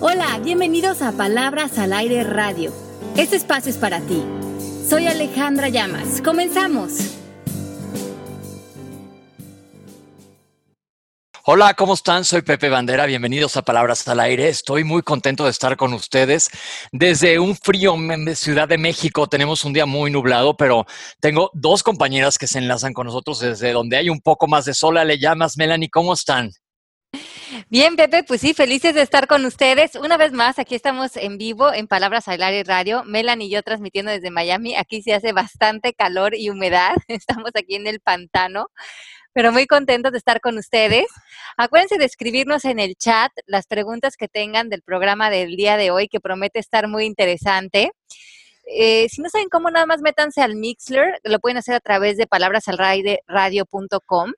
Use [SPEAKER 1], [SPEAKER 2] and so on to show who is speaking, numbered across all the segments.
[SPEAKER 1] Hola, bienvenidos a Palabras al Aire Radio. Este espacio es para ti. Soy Alejandra Llamas. Comenzamos.
[SPEAKER 2] Hola, ¿cómo están? Soy Pepe Bandera. Bienvenidos a Palabras al Aire. Estoy muy contento de estar con ustedes. Desde un frío en Ciudad de México tenemos un día muy nublado, pero tengo dos compañeras que se enlazan con nosotros desde donde hay un poco más de sol. Le llamas, Melanie, ¿cómo están?
[SPEAKER 3] Bien, Pepe, pues sí, felices de estar con ustedes. Una vez más, aquí estamos en vivo en Palabras al Aire Radio. Melanie y yo transmitiendo desde Miami. Aquí se hace bastante calor y humedad. Estamos aquí en el pantano pero muy contentos de estar con ustedes. Acuérdense de escribirnos en el chat las preguntas que tengan del programa del día de hoy, que promete estar muy interesante. Eh, si no saben cómo, nada más métanse al Mixler, lo pueden hacer a través de palabrasalradio.com.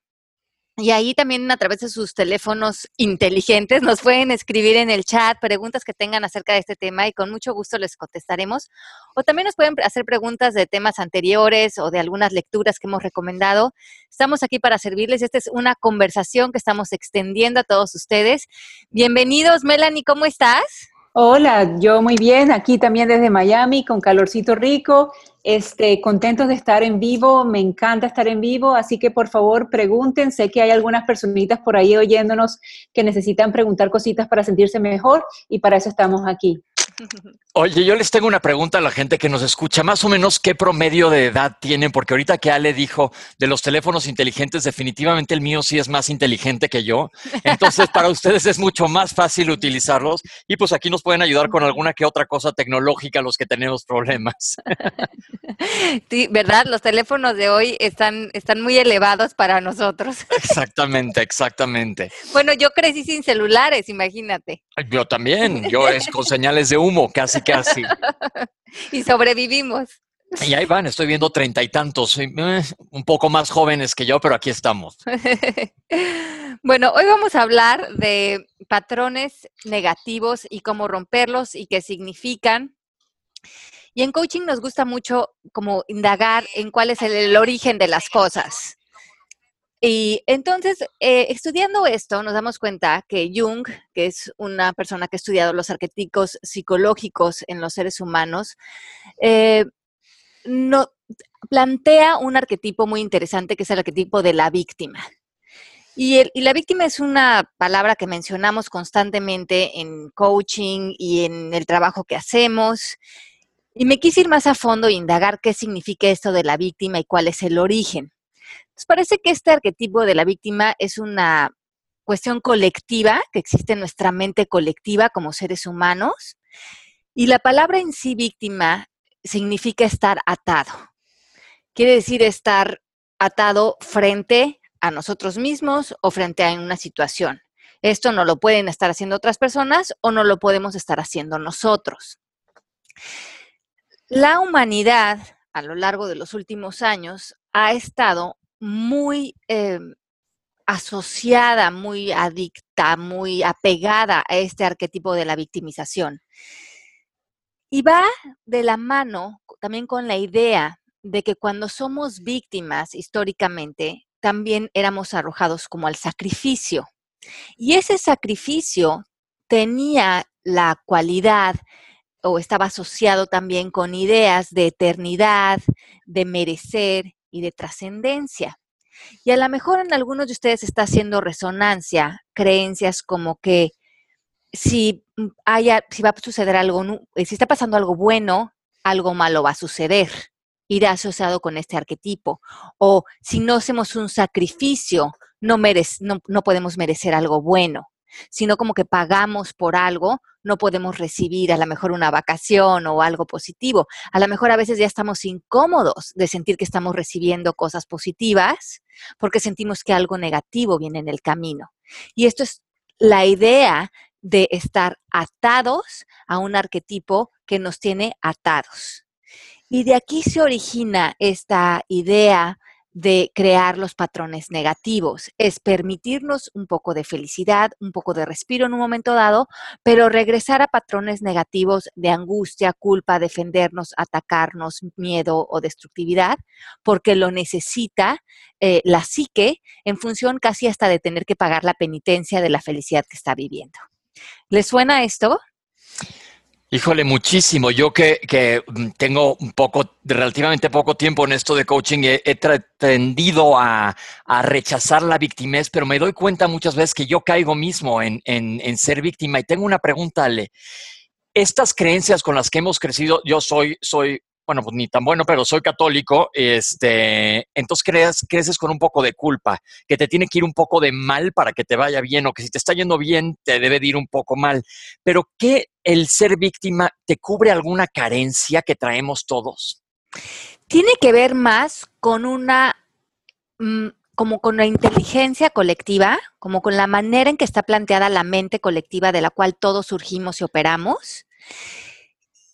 [SPEAKER 3] Y ahí también a través de sus teléfonos inteligentes nos pueden escribir en el chat preguntas que tengan acerca de este tema y con mucho gusto les contestaremos. O también nos pueden hacer preguntas de temas anteriores o de algunas lecturas que hemos recomendado. Estamos aquí para servirles. Esta es una conversación que estamos extendiendo a todos ustedes. Bienvenidos, Melanie, ¿cómo estás?
[SPEAKER 4] Hola, yo muy bien, aquí también desde Miami, con calorcito rico, este, contentos de estar en vivo, me encanta estar en vivo, así que por favor pregunten, sé que hay algunas personitas por ahí oyéndonos que necesitan preguntar cositas para sentirse mejor y para eso estamos aquí.
[SPEAKER 2] Oye, yo les tengo una pregunta a la gente que nos escucha. Más o menos, ¿qué promedio de edad tienen? Porque ahorita que Ale dijo de los teléfonos inteligentes, definitivamente el mío sí es más inteligente que yo. Entonces, para ustedes es mucho más fácil utilizarlos. Y pues aquí nos pueden ayudar con alguna que otra cosa tecnológica los que tenemos problemas.
[SPEAKER 3] Sí, ¿verdad? Los teléfonos de hoy están, están muy elevados para nosotros.
[SPEAKER 2] Exactamente, exactamente.
[SPEAKER 3] Bueno, yo crecí sin celulares, imagínate.
[SPEAKER 2] Yo también, yo es con señales de humo, casi, casi.
[SPEAKER 3] y sobrevivimos.
[SPEAKER 2] Y ahí van, estoy viendo treinta y tantos, eh, un poco más jóvenes que yo, pero aquí estamos.
[SPEAKER 3] bueno, hoy vamos a hablar de patrones negativos y cómo romperlos y qué significan. Y en coaching nos gusta mucho como indagar en cuál es el origen de las cosas. Y entonces, eh, estudiando esto, nos damos cuenta que Jung, que es una persona que ha estudiado los arquetipos psicológicos en los seres humanos, eh, no, plantea un arquetipo muy interesante que es el arquetipo de la víctima. Y, y, la víctima es una palabra que mencionamos constantemente en coaching y en el trabajo que hacemos. Y me quise ir más a fondo e indagar qué significa esto de la víctima y cuál es el origen parece que este arquetipo de la víctima es una cuestión colectiva que existe en nuestra mente colectiva como seres humanos. Y la palabra en sí víctima significa estar atado. Quiere decir estar atado frente a nosotros mismos o frente a una situación. Esto no lo pueden estar haciendo otras personas o no lo podemos estar haciendo nosotros. La humanidad a lo largo de los últimos años ha estado muy em, asociada, muy adicta, muy apegada a este arquetipo de la victimización. Y va de la mano también con la idea de que cuando somos víctimas históricamente, también éramos arrojados como al sacrificio. Y ese sacrificio tenía la cualidad o estaba asociado también con ideas de eternidad, de merecer y de trascendencia. Y a lo mejor en algunos de ustedes está haciendo resonancia, creencias como que si mm, haya, si va a suceder algo, eh, si está pasando algo bueno, algo malo va a suceder. Irá asociado con este arquetipo. O si no hacemos un sacrificio, no, no podemos merecer algo bueno sino como que pagamos por algo, no podemos recibir a lo mejor una vacación o algo positivo. A lo mejor a veces ya estamos incómodos de sentir que estamos recibiendo cosas positivas porque sentimos que algo negativo viene en el camino. Y esto es la idea de estar atados a un arquetipo que nos tiene atados. Y de aquí se origina esta idea de crear los patrones negativos. Es permitirnos un poco de felicidad, un poco de respiro en un momento dado, pero regresar a patrones negativos de angustia, culpa, defendernos, atacarnos, miedo o destructividad, porque lo necesita eh, la psique en función casi hasta de tener que pagar la penitencia de la felicidad que está viviendo. ¿Les suena esto?
[SPEAKER 2] Híjole, muchísimo. Yo que, que mm, tengo un poco, relativamente poco tiempo en esto de coaching, he, tendido a, a, rechazar la victimez, pero me doy cuenta muchas veces que yo caigo mismo en, en, en ser víctima. Y tengo una pregunta, Ale. Estas creencias con las que hemos crecido, yo soy, soy bueno, pues ni tan bueno, pero soy católico, este, entonces crees, creces con un poco de culpa, que te tiene que ir un poco de mal para que te vaya bien, o que si te está yendo bien, te debe de ir un poco mal. Pero ¿qué el ser víctima te cubre alguna carencia que traemos todos?
[SPEAKER 3] Tiene que ver más con una mm, como con la inteligencia colectiva, como con la manera en que está planteada la mente colectiva de la cual todos surgimos y operamos.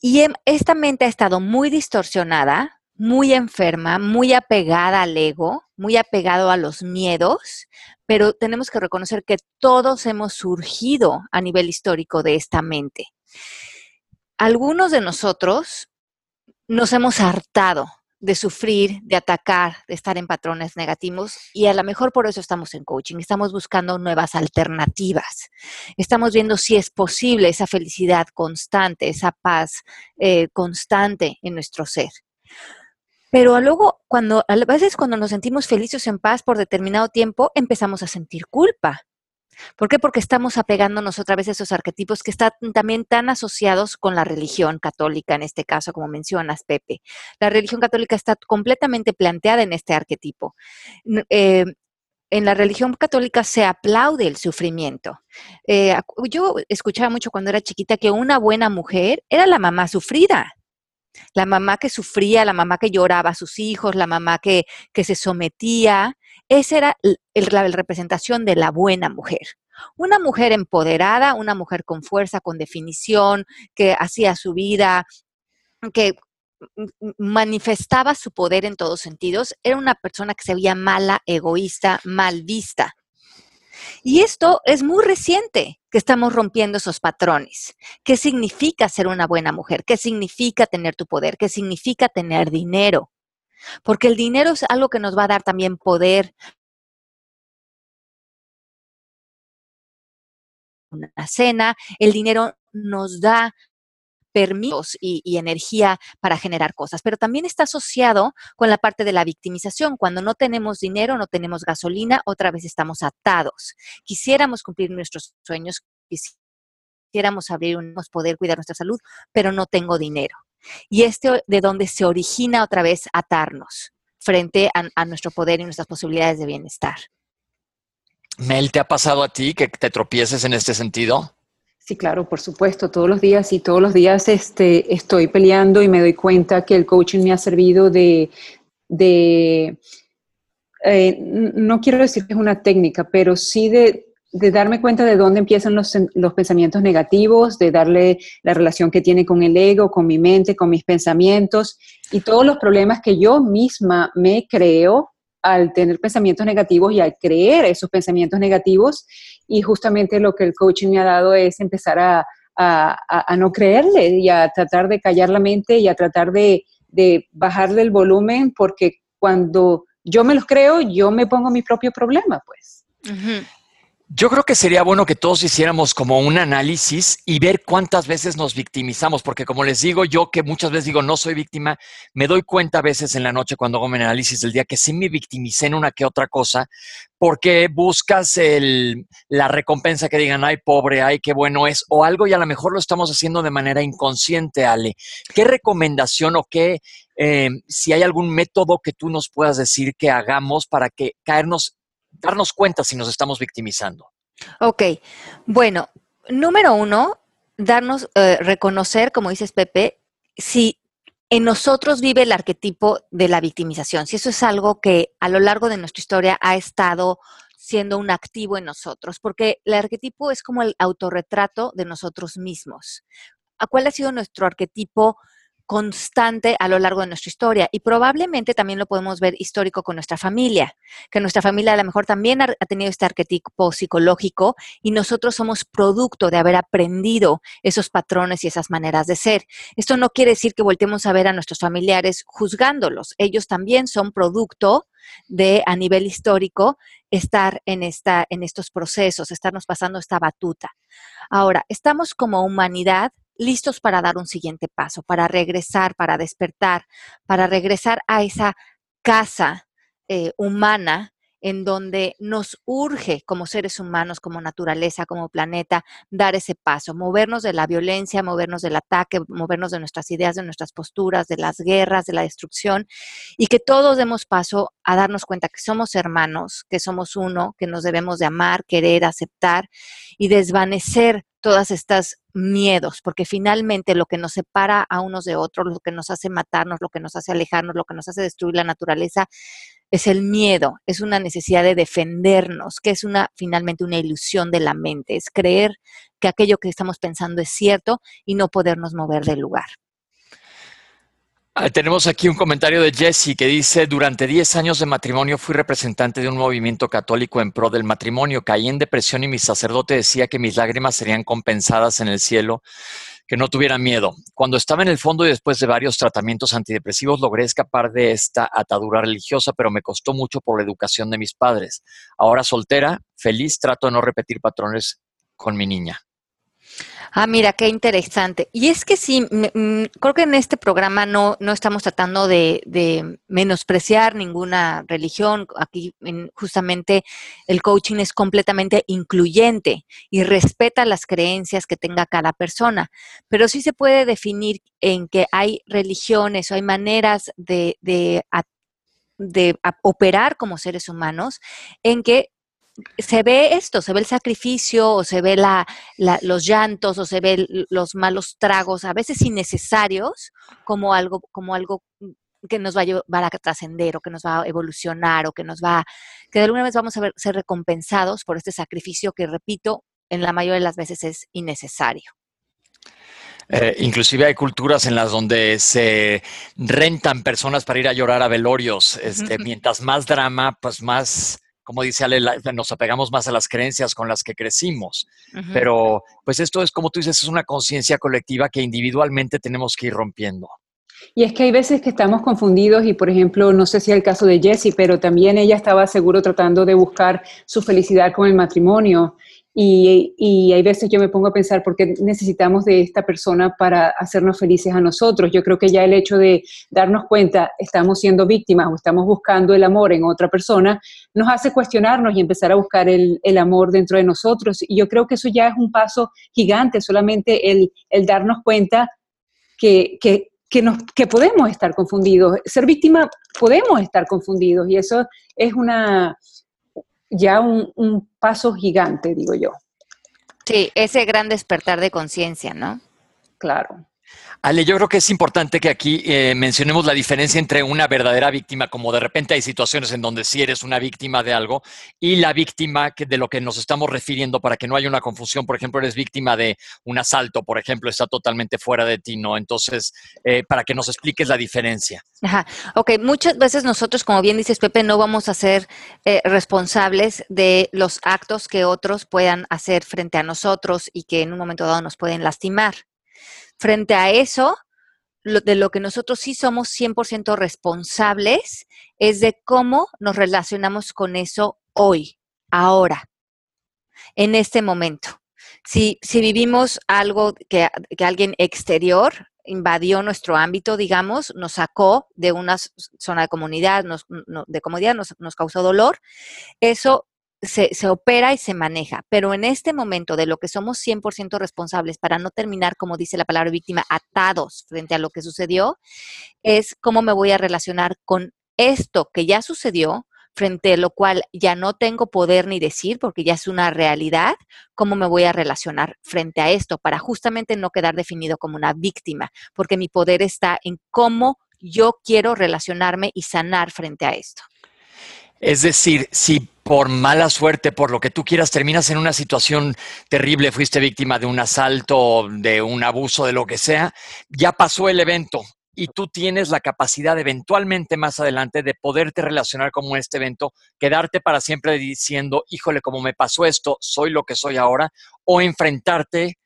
[SPEAKER 3] Y em, esta mente ha estado muy distorsionada, muy enferma, muy apegada al ego, muy apegado a los miedos, pero tenemos que reconocer que todos hemos surgido a nivel histórico de esta mente. Algunos de nosotros nos hemos hartado de sufrir, de atacar, de estar en patrones negativos y a lo mejor por eso estamos en coaching, estamos buscando nuevas alternativas, estamos viendo si es posible esa felicidad constante, esa paz eh, constante en nuestro ser. Pero luego, cuando, a veces cuando nos sentimos felices en paz por determinado tiempo, empezamos a sentir culpa. ¿Por qué? Porque estamos apegándonos otra vez a esos arquetipos que están también tan asociados con la religión católica, en este caso, como mencionas, Pepe. La religión católica está completamente planteada en este arquetipo. Eh, en la religión católica se aplaude el sufrimiento. Eh, yo escuchaba mucho cuando era chiquita que una buena mujer era la mamá sufrida. La mamá que sufría, la mamá que lloraba a sus hijos, la mamá que, que se sometía, esa era la representación de la buena mujer. Una mujer empoderada, una mujer con fuerza, con definición, que hacía su vida, que manifestaba su poder en todos sentidos, era una persona que se veía mala, egoísta, mal vista. Y esto es muy reciente que estamos rompiendo esos patrones. ¿Qué significa ser una buena mujer? ¿Qué significa tener tu poder? ¿Qué significa tener dinero? Porque el dinero es algo que nos va a dar también poder. Una cena, el dinero nos da permisos y, energía para generar cosas, pero también está asociado con la parte de la victimización. Cuando no tenemos dinero, no tenemos gasolina, otra vez estamos atados. Quisiéramos cumplir nuestros sueños, quisiéramos abrir un poder cuidar nuestra salud, pero no tengo dinero. Y este de donde se origina otra vez atarnos frente a, a nuestro poder y nuestras posibilidades de bienestar.
[SPEAKER 2] Mel, ¿te ha pasado a ti que te tropieces en este sentido?
[SPEAKER 4] Sí, claro, por supuesto, todos los días y todos los días este, estoy peleando y me doy cuenta que el coaching me ha servido de, de eh, no quiero decir que es una técnica, pero sí de de darme cuenta de dónde empiezan los, los, pensamientos negativos, de darle la relación que tiene con el ego, con mi mente, con mis pensamientos y todos los problemas que yo misma me creo al tener pensamientos negativos y al creer esos pensamientos negativos. Y justamente lo que el coaching me ha dado es empezar a, a, no creerle y a tratar de callar la mente y a tratar de, de bajarle el volumen porque cuando yo me los creo, yo me pongo mi propio problema, pues.
[SPEAKER 2] Yo creo que sería bueno que todos hiciéramos como un análisis y ver cuántas veces nos victimizamos, porque como les digo, yo que muchas veces digo no soy víctima, me doy cuenta a veces en la noche cuando hago mi análisis del día que sí me victimicé en una que otra cosa, porque buscas la recompensa que digan, ay, pobre, ay, qué bueno es, o algo y a lo mejor lo estamos haciendo de manera inconsciente, Ale. ¿Qué recomendación o qué, eh, si hay algún método que tú nos puedas decir que hagamos para que caernos darnos cuenta si nos estamos victimizando.
[SPEAKER 3] Ok, bueno, número uno, darnos, eh, reconocer, como dices Pepe, si en nosotros vive el arquetipo de la victimización, si eso es algo que a lo largo de nuestra historia ha estado siendo un activo en nosotros, porque el arquetipo es como el autorretrato de nosotros mismos. ¿Cuál ha sido nuestro arquetipo constante a lo largo de nuestra historia y probablemente también lo podemos ver histórico con nuestra familia, que nuestra familia a lo mejor también ha, tenido este arquetipo psicológico y nosotros somos producto de haber aprendido esos patrones y esas maneras de ser. Esto no quiere decir que voltemos a ver a nuestros familiares juzgándolos, ellos también son producto de a nivel histórico estar en esta en estos procesos, estarnos pasando esta batuta. Ahora, estamos como humanidad listos para dar un siguiente paso, para regresar, para despertar, para regresar a esa casa eh, humana en donde nos urge como seres humanos, como naturaleza, como planeta, dar ese paso, movernos de la violencia, movernos del ataque, movernos de nuestras ideas, de nuestras posturas, de las guerras, de la destrucción, y que todos demos paso a darnos cuenta que somos hermanos, que somos uno, que nos debemos de amar, querer, aceptar y desvanecer todas estas miedos, porque finalmente lo que nos separa a unos de otros, lo que nos hace matarnos, lo que nos hace alejarnos, lo que nos hace destruir la naturaleza, es el miedo, es una necesidad de defendernos, que es una finalmente una ilusión de la mente, es creer que aquello que estamos pensando es cierto y no podernos mover del lugar.
[SPEAKER 2] Ah, tenemos aquí un comentario de Jesse que dice, durante 10 años de matrimonio fui representante de un movimiento católico en pro del matrimonio, caí en depresión y mi sacerdote decía que mis lágrimas serían compensadas en el cielo que no tuviera miedo. Cuando estaba en el fondo y después de varios tratamientos antidepresivos logré escapar de esta atadura religiosa, pero me costó mucho por la educación de mis padres. Ahora soltera, feliz, trato de no repetir patrones con mi niña.
[SPEAKER 3] Ah, mira, qué interesante. Y es que sí, mm, creo que en este programa no, no estamos tratando de, menospreciar ninguna religión. Aquí justamente el coaching es completamente incluyente y respeta las creencias que tenga cada persona. Pero sí se puede definir en que hay religiones o hay maneras de, de operar como seres humanos en que se ve esto, se ve el sacrificio o se ve la, los llantos o se ve los malos tragos, a veces innecesarios, como algo, como algo que nos va a llevar a trascender o que nos va a evolucionar o que nos va, que de alguna vez vamos a ver, ser recompensados por este sacrificio que, repito, en la mayoría de las veces es innecesario.
[SPEAKER 2] Eh, inclusive hay culturas en las donde se rentan personas para ir a llorar a velorios. Este, mientras más drama, pues más como dice Ale, nos apegamos más a las creencias con las que crecimos. Pero pues esto es, como tú dices, es una conciencia colectiva que individualmente tenemos que ir rompiendo.
[SPEAKER 4] Y es que hay veces que estamos confundidos y, por ejemplo, no sé si es el caso de Jessie, pero también ella estaba seguro tratando de buscar su felicidad con el matrimonio y, hay veces yo me pongo a pensar por qué necesitamos de esta persona para hacernos felices a nosotros. Yo creo que ya el hecho de darnos cuenta, estamos siendo víctimas o estamos buscando el amor en otra persona, nos hace cuestionarnos y empezar a buscar el, amor dentro de nosotros. Y yo creo que eso ya es un paso gigante, solamente el, darnos cuenta que, que, nos, que podemos estar confundidos. Ser víctima podemos estar confundidos y eso es una ya un, paso gigante, digo yo.
[SPEAKER 3] Sí, ese gran despertar de conciencia, ¿no?
[SPEAKER 4] Claro.
[SPEAKER 2] Ale, yo creo que es importante que aquí eh, mencionemos la diferencia entre una verdadera víctima, como de repente hay situaciones en donde sí eres una víctima de algo, y la víctima que, de lo que nos estamos refiriendo para que no haya una confusión. Por ejemplo, eres víctima de un asalto, por ejemplo, está totalmente fuera de ti, ¿no? Entonces, eh, para que nos expliques la diferencia.
[SPEAKER 3] Ajá. Ok, muchas veces nosotros, como bien dices, Pepe, no vamos a ser eh, responsables de los actos que otros puedan hacer frente a nosotros y que en un momento dado nos pueden lastimar. Frente a eso, de lo que nosotros sí somos 100% responsables es de cómo nos relacionamos con eso hoy, ahora, en este momento. Si, si vivimos algo que, alguien exterior invadió nuestro ámbito, digamos, nos sacó de una zona de comunidad, de comodidad, nos, nos causó dolor, eso se, opera y se maneja, pero en este momento de lo que somos 100% responsables para no terminar, como dice la palabra víctima, atados frente a lo que sucedió, es cómo me voy a relacionar con esto que ya sucedió, frente a lo cual ya no tengo poder ni decir porque ya es una realidad, cómo me voy a relacionar frente a esto para justamente no quedar definido como una víctima, porque mi poder está en cómo yo quiero relacionarme y sanar frente a esto.
[SPEAKER 2] Es decir, si por mala suerte, por lo que tú quieras, terminas en una situación terrible, fuiste víctima de un asalto, de un abuso, de lo que sea, ya pasó el evento y tú tienes la capacidad eventualmente más adelante de poderte relacionar con este evento, quedarte para siempre diciendo, híjole, como me pasó esto, soy lo que soy ahora, o enfrentarte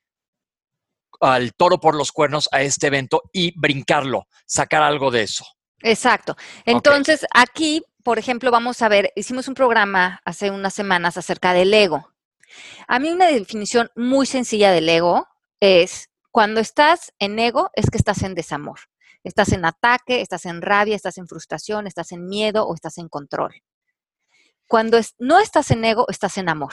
[SPEAKER 2] al toro por los cuernos a este evento y brincarlo, sacar algo de eso.
[SPEAKER 3] Exacto. Entonces, aquí por ejemplo, vamos a ver, hicimos un programa hace unas semanas acerca del ego. A mí una definición muy sencilla del ego es Cuando estás en ego es que estás en desamor. Estás en ataque, estás en rabia, estás en frustración, estás en miedo o estás en control. Cuando no estás en ego, estás en amor.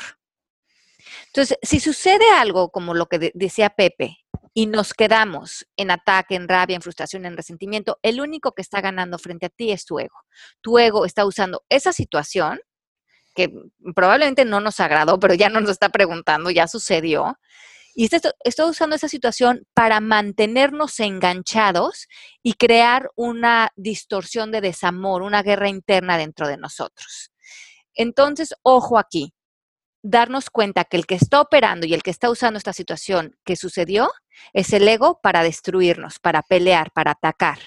[SPEAKER 3] Entonces, si sucede algo como lo que decía Pepe y nos quedamos en ataque, en rabia, en frustración, en resentimiento, el único que está ganando frente a ti es tu ego. Tu ego está usando esa situación que probablemente no nos agradó, pero ya no nos está preguntando, ya sucedió, y está, usando esa situación para mantenernos enganchados y crear una distorsión de desamor, una guerra interna dentro de nosotros. Entonces, ojo aquí, darnos cuenta que el que está operando y el que está usando esta situación que sucedió es el ego para destruirnos, para pelear, para atacar.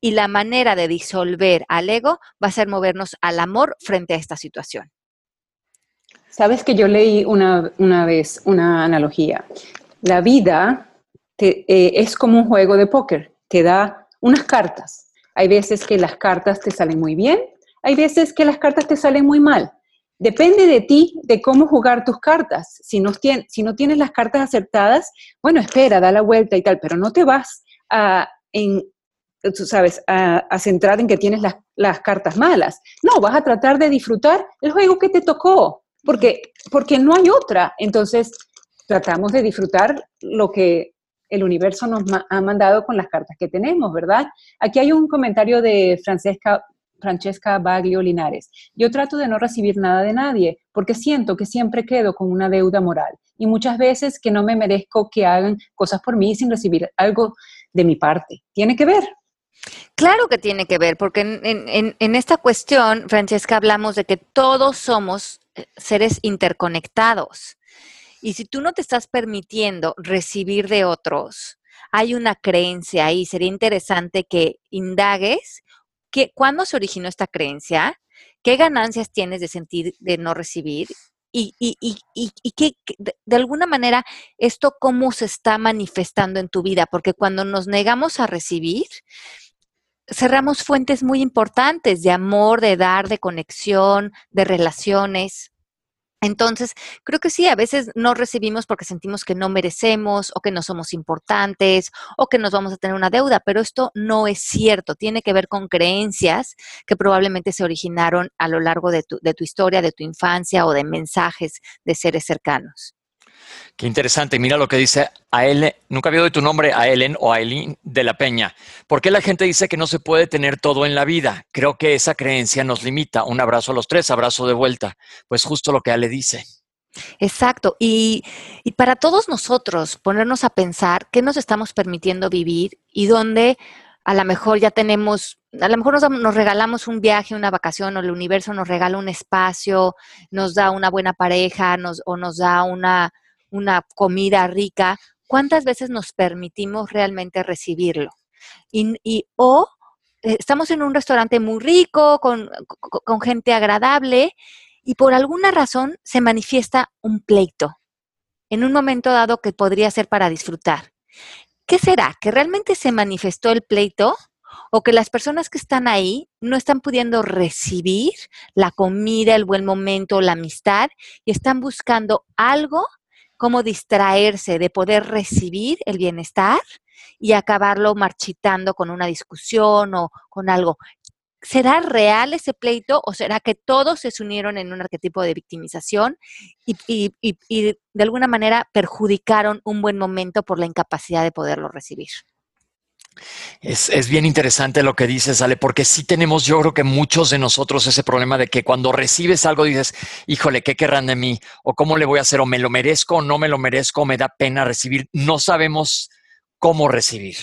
[SPEAKER 3] Y la manera de disolver al ego va a ser movernos al amor frente a esta situación.
[SPEAKER 4] Sabes que yo leí una, vez una analogía. La vida eh, es como un juego de póker, te da unas cartas. Hay veces que las cartas te salen muy bien, hay veces que las cartas te salen muy mal. Depende de ti, de cómo jugar tus cartas. Si no, tienes las cartas acertadas, bueno, espera, da la vuelta y tal, pero no te vas a, en, sabes, a, centrar en que tienes las, las cartas malas. No, vas a tratar de disfrutar el juego que te tocó porque, porque no hay otra. Entonces, tratamos de disfrutar lo que el universo nos ha mandado con las cartas que tenemos, ¿verdad? Aquí hay un comentario de Francesca, Francesca Baglio Linares. Yo trato de no recibir nada de nadie porque siento que siempre quedo con una deuda moral y muchas veces que no me merezco que hagan cosas por mí sin recibir algo de mi parte. ¿Tiene que ver?
[SPEAKER 3] Claro que tiene que ver, porque en, en esta cuestión, Francesca, hablamos de que todos somos eh, seres interconectados. Y si tú no te estás permitiendo recibir de otros, hay una creencia ahí. Sería interesante que indagues que, cuándo se originó esta creencia, qué ganancias tienes de sentir de no recibir y, y, y, y que, de alguna manera esto cómo se está manifestando en tu vida, porque cuando nos negamos a recibir, cerramos fuentes muy importantes de amor, de dar, de conexión, de relaciones. Entonces, creo que sí, a veces no recibimos porque sentimos que no merecemos o que no somos importantes o que nos vamos a tener una deuda, pero esto no es cierto. Tiene que ver con creencias que probablemente se originaron a lo largo de tu, de tu historia, de tu infancia o de mensajes de seres cercanos.
[SPEAKER 2] Qué interesante. Mira lo que dice a él. Nunca había oído tu nombre a Ellen o a Eileen de la Peña. ¿Por qué la gente dice que no se puede tener todo en la vida? Creo que esa creencia nos limita. Un abrazo a los tres, abrazo de vuelta. Pues justo lo que Ale dice.
[SPEAKER 3] Exacto. Y, y para todos nosotros, ponernos a pensar qué nos estamos permitiendo vivir y dónde a lo mejor ya tenemos, a lo mejor nos, nos, regalamos un viaje, una vacación, o el universo nos regala un espacio, nos da una buena pareja, nos, o nos da una, una comida rica, ¿cuántas veces nos permitimos realmente recibirlo? Y, o eh, estamos en un restaurante muy rico, con, con gente agradable, y por alguna razón se manifiesta un pleito en un momento dado que podría ser para disfrutar. ¿Qué será? ¿Que realmente se manifestó el pleito? ¿O que las personas que están ahí no están pudiendo recibir la comida, el buen momento, la amistad y están buscando algo cómo distraerse de poder recibir el bienestar y acabarlo marchitando con una discusión o con algo. ¿Será real ese pleito o será que todos se unieron en un arquetipo de victimización y, de alguna manera perjudicaron un buen momento por la incapacidad de poderlo recibir?
[SPEAKER 2] Es, bien interesante lo que dices, Ale, porque sí tenemos, yo creo que muchos de nosotros ese problema de que cuando recibes algo dices, híjole, ¿qué querrán de mí? O cómo le voy a hacer, o me lo merezco o no me lo merezco, o me da pena recibir. No sabemos cómo recibir.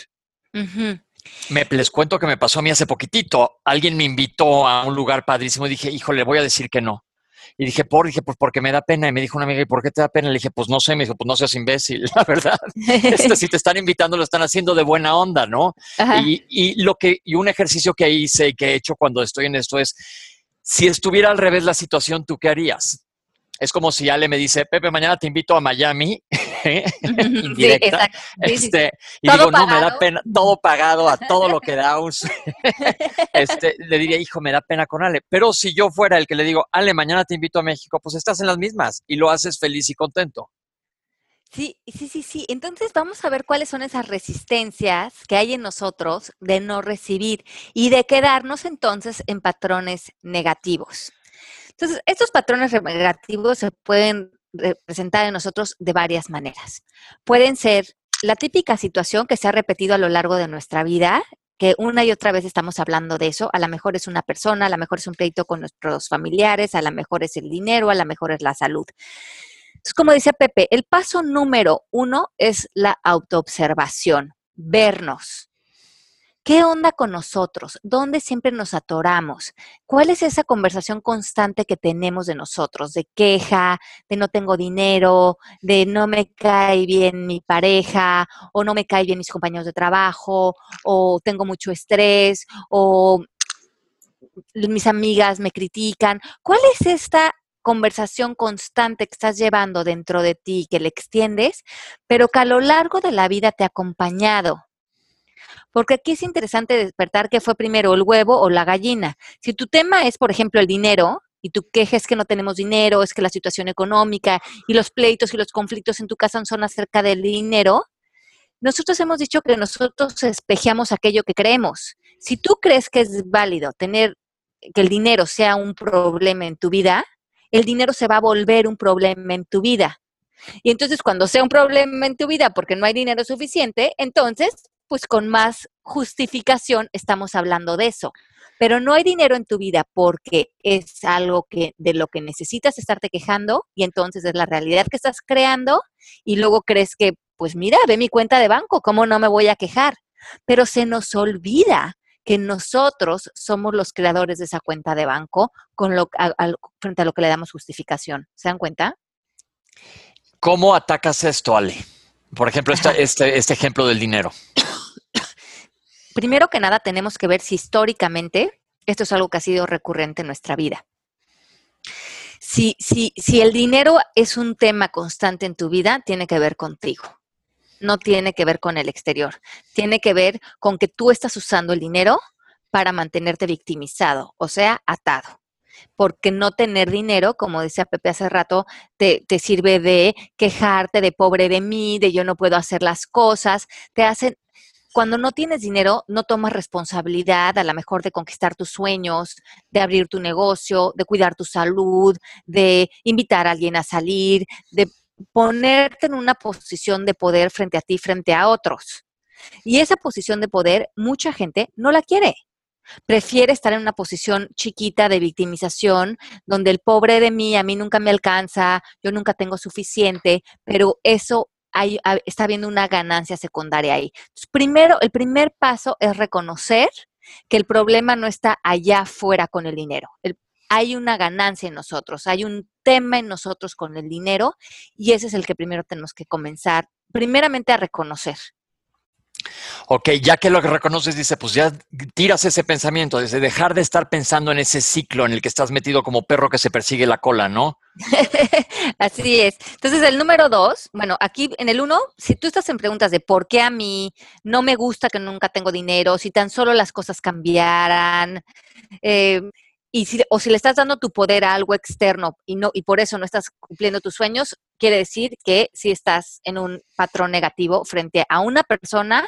[SPEAKER 2] Me les cuento que me pasó a mí hace poquitito. Alguien me invitó a un lugar padrísimo y dije, híjole, voy a decir que no. Y dije, por, dije, pues porque me da pena. Y me dijo una amiga, ¿y por qué te da pena? Le dije, pues no sé. Me dijo, pues no seas imbécil, la verdad. Este, si te están invitando, lo están haciendo de buena onda, ¿no? Y, y, lo que, y un ejercicio que hice y que he hecho cuando estoy en esto es, si estuviera al revés la situación, ¿tú qué harías? Es como si Ale me dice, Pepe, mañana te invito a Miami, indirecta. este, y digo, no, me da pena, todo pagado a todo lo que da. Un, este, le diría, hijo, me da pena con Ale. Pero si yo fuera el que le digo, Ale, mañana te invito a México, pues estás en las mismas y lo haces feliz y contento.
[SPEAKER 3] Sí, sí, sí, sí. Entonces vamos a ver cuáles son esas resistencias que hay en nosotros de no recibir y de quedarnos entonces en patrones negativos. Entonces, estos patrones negativos se pueden representar en nosotros de varias maneras. Pueden ser la típica situación que se ha repetido a lo largo de nuestra vida, que una y otra vez estamos hablando de eso, a lo mejor es una persona, a lo mejor es un pleito con nuestros familiares, a lo mejor es el dinero, a lo mejor es la salud. Entonces, como dice Pepe, el paso número uno es la autoobservación, vernos. ¿Qué onda con nosotros? ¿Dónde siempre nos atoramos? ¿Cuál es esa conversación constante que tenemos de nosotros? De queja, de no tengo dinero, de no me cae bien mi pareja, o no me cae bien mis compañeros de trabajo, o tengo mucho estrés, o mis amigas me critican. ¿Cuál es esta conversación constante que estás llevando dentro de ti, que le extiendes, pero que a lo largo de la vida te ha acompañado? Porque aquí es interesante despertar qué fue primero, el huevo o la gallina. Si tu tema es, por ejemplo, el dinero, y tu queja es que no tenemos dinero, es que la situación económica y los pleitos y los conflictos en tu casa son acerca del dinero, nosotros hemos dicho que nosotros espejeamos aquello que creemos. Si tú crees que es válido tener que el dinero sea un problema en tu vida, el dinero se va a volver un problema en tu vida. Y entonces cuando sea un problema en tu vida porque no hay dinero suficiente, entonces pues con más justificación estamos hablando de eso. Pero no hay dinero en tu vida porque es algo que de lo que necesitas estarte quejando y entonces es la realidad que estás creando y luego crees que, pues mira, ve mi cuenta de banco, ¿cómo no me voy a quejar? Pero se nos olvida que nosotros somos los creadores de esa cuenta de banco con lo, frente a lo que le damos justificación. ¿Se dan cuenta?
[SPEAKER 2] ¿Cómo atacas esto, Ale? Por ejemplo, este, este ejemplo del dinero
[SPEAKER 3] primero que nada tenemos que ver si históricamente esto es algo que ha sido recurrente en nuestra vida. Si, si, si el dinero es un tema constante en tu vida, tiene que ver contigo. No tiene que ver con el exterior. Tiene que ver con que tú estás usando el dinero para mantenerte victimizado, o sea, atado. Porque no tener dinero, como decía Pepe hace rato, te, te, sirve de quejarte de pobre de mí, de yo no puedo hacer las cosas, te hacen cuando no tienes dinero, no tomas responsabilidad a lo mejor de conquistar tus sueños, de abrir tu negocio, de cuidar tu salud, de invitar a alguien a salir, de ponerte en una posición de poder frente a ti, frente a otros. Y esa posición de poder, mucha gente no la quiere. Prefiere estar en una posición chiquita de victimización, donde el pobre de mí, a mí nunca me alcanza, yo nunca tengo suficiente, pero eso está habiendo una ganancia secundaria ahí. primero, el primer paso es reconocer que el problema no está allá afuera con el dinero. hay una ganancia en nosotros, hay un tema en nosotros con el dinero y ese es el que primero tenemos que comenzar, primeramente a reconocer.
[SPEAKER 2] Ok, ya que lo reconoces, dice, pues ya tiras ese pensamiento, desde dejar de estar pensando en ese ciclo en el que estás metido como perro que se persigue la cola, ¿no?
[SPEAKER 3] Así es. Entonces, el número dos, bueno, aquí en el uno, si tú estás en preguntas de por qué a mí no me gusta que nunca tengo dinero, si tan solo las cosas cambiaran, eh, y si, o si le estás dando tu poder a algo externo y no y por eso no estás cumpliendo tus sueños, quiere decir que si estás en un patrón negativo frente a una persona,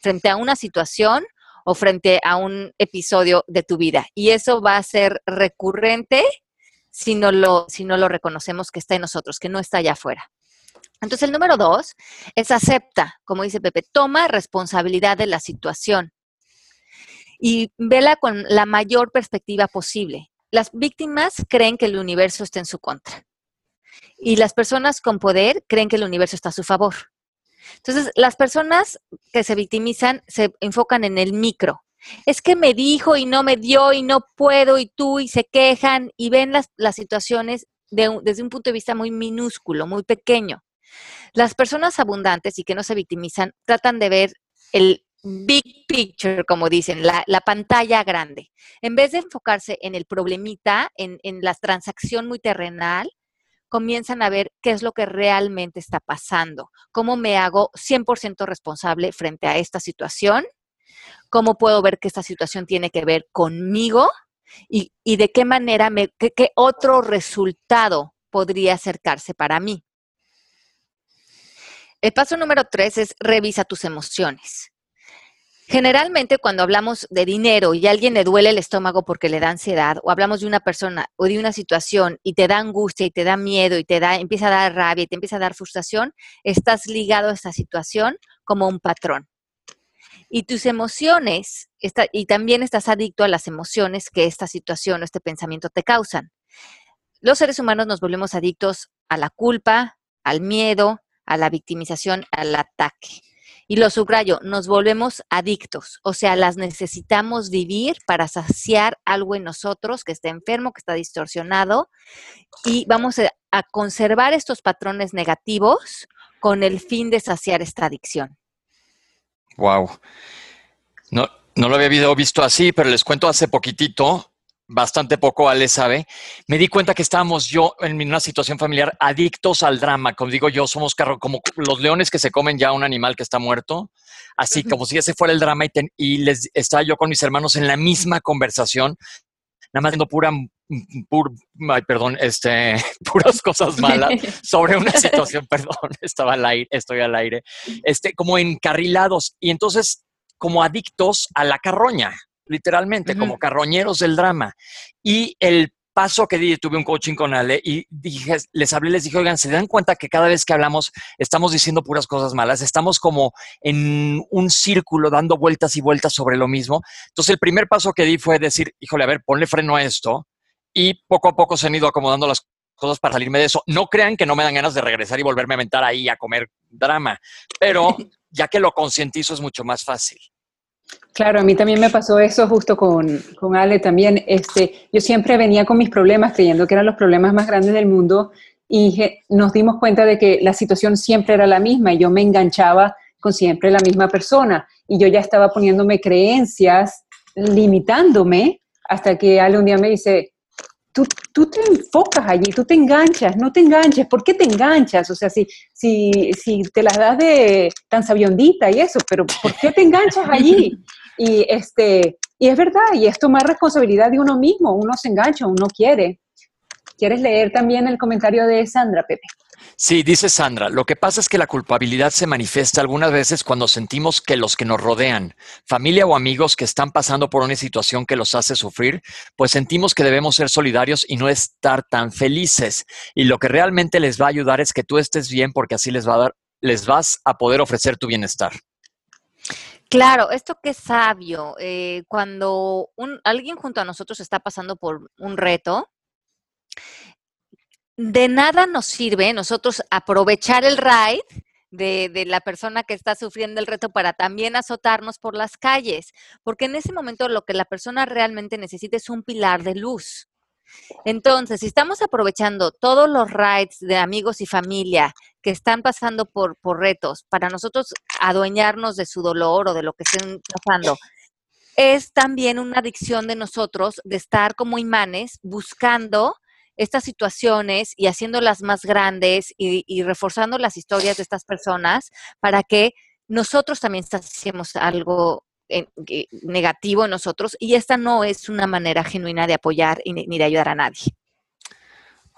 [SPEAKER 3] frente a una situación o frente a un episodio de tu vida. Y eso va a ser recurrente si no lo, si no lo reconocemos que está en nosotros, que no está allá afuera. Entonces, el número dos es acepta, como dice Pepe, toma responsabilidad de la situación y vela con la mayor perspectiva posible. Las víctimas creen que el universo está en su contra y las personas con poder creen que el universo está a su favor. Entonces, las personas que se victimizan se enfocan en el micro. Es que me dijo y no me dio y no puedo y tú y se quejan y ven las, las situaciones desde un punto de vista muy minúsculo, muy pequeño. Las personas abundantes y que no se victimizan tratan de ver el big picture, como dicen, la, pantalla grande. En vez de enfocarse en el problemita, en, en la transacción muy terrenal, comienzan a ver qué es lo que realmente está pasando, cómo me hago 100% responsable frente a esta situación, cómo puedo ver que esta situación tiene que ver conmigo y, de qué manera, me, qué otro resultado podría acercarse para mí. El paso número tres es revisa tus emociones. Generalmente cuando hablamos de dinero y a alguien le duele el estómago porque le da ansiedad o hablamos de una persona o de una situación y te da angustia y te da miedo y te da empieza a dar rabia y te empieza a dar frustración, estás ligado a esta situación como un patrón. Y tus emociones, y también estás adicto a las emociones que esta situación o este pensamiento te causan. Los seres humanos nos volvemos adictos a la culpa, al miedo, a la victimización, al ataque. Y lo subrayo, nos volvemos adictos, o sea, las necesitamos vivir para saciar algo en nosotros que está enfermo, que está distorsionado, y vamos a, conservar estos patrones negativos con el fin de saciar esta adicción.
[SPEAKER 2] Wow. No, no lo había visto así, pero les cuento hace poquitito, bastante poco, Ale sabe, me di cuenta que estábamos yo en una situación familiar adictos al drama. Como digo yo, somos como los leones que se comen ya un animal que está muerto. Así como si ese fuera el drama y, y les estaba yo con mis hermanos en la misma conversación, nada más viendo pura, pur, perdón, este, puras cosas malas sobre una situación, perdón, estaba al aire, estoy al aire, este, como encarrilados y entonces como adictos a la carroña literalmente, como carroñeros del drama. Y el paso que di, tuve un coaching con Ale y dije, les hablé, les dije, oigan, ¿se dan cuenta que cada vez que hablamos estamos diciendo puras cosas malas? Estamos como en un círculo dando vueltas y vueltas sobre lo mismo. Entonces el primer paso que di fue decir, híjole, a ver, ponle freno a esto. Y poco a poco se han ido acomodando las cosas para salirme de eso. No crean que no me dan ganas de regresar y volverme a aventar ahí a comer drama, pero ya que lo concientizo es mucho más fácil.
[SPEAKER 4] Claro, a mí también me pasó eso justo con, con Ale también. Este, yo siempre venía con mis problemas creyendo que eran los problemas más grandes del mundo y nos dimos cuenta de que la situación siempre era la misma y yo me enganchaba con siempre la misma persona y yo ya estaba poniéndome creencias, limitándome, hasta que Ale un día me dice, tú, tú, te enfocas allí, tú te enganchas, no te enganches, ¿por qué te enganchas? O sea, si, si, si te las das de tan sabiondita y eso, pero ¿por qué te enganchas allí? Y, este, y es verdad, y es tomar responsabilidad de uno mismo, uno se engancha, uno quiere. ¿Quieres leer también el comentario de Sandra, Pepe?
[SPEAKER 2] Sí, dice Sandra, lo que pasa es que la culpabilidad se manifiesta algunas veces cuando sentimos que los que nos rodean, familia o amigos que están pasando por una situación que los hace sufrir, pues sentimos que debemos ser solidarios y no estar tan felices. Y lo que realmente les va a ayudar es que tú estés bien porque así les va a dar, les vas a poder ofrecer tu bienestar.
[SPEAKER 3] Claro, esto que es sabio, eh, cuando un, alguien junto a nosotros está pasando por un reto, de nada nos sirve nosotros aprovechar el ride de, de, la persona que está sufriendo el reto para también azotarnos por las calles, porque en ese momento lo que la persona realmente necesita es un pilar de luz. Entonces, si estamos aprovechando todos los rides de amigos y familia que están pasando por, por retos para nosotros adueñarnos de su dolor o de lo que estén pasando, es también una adicción de nosotros de estar como imanes buscando estas situaciones y haciéndolas más grandes y, reforzando las historias de estas personas para que nosotros también hacemos algo negativo en nosotros y esta no es una manera genuina de apoyar ni de ayudar a nadie.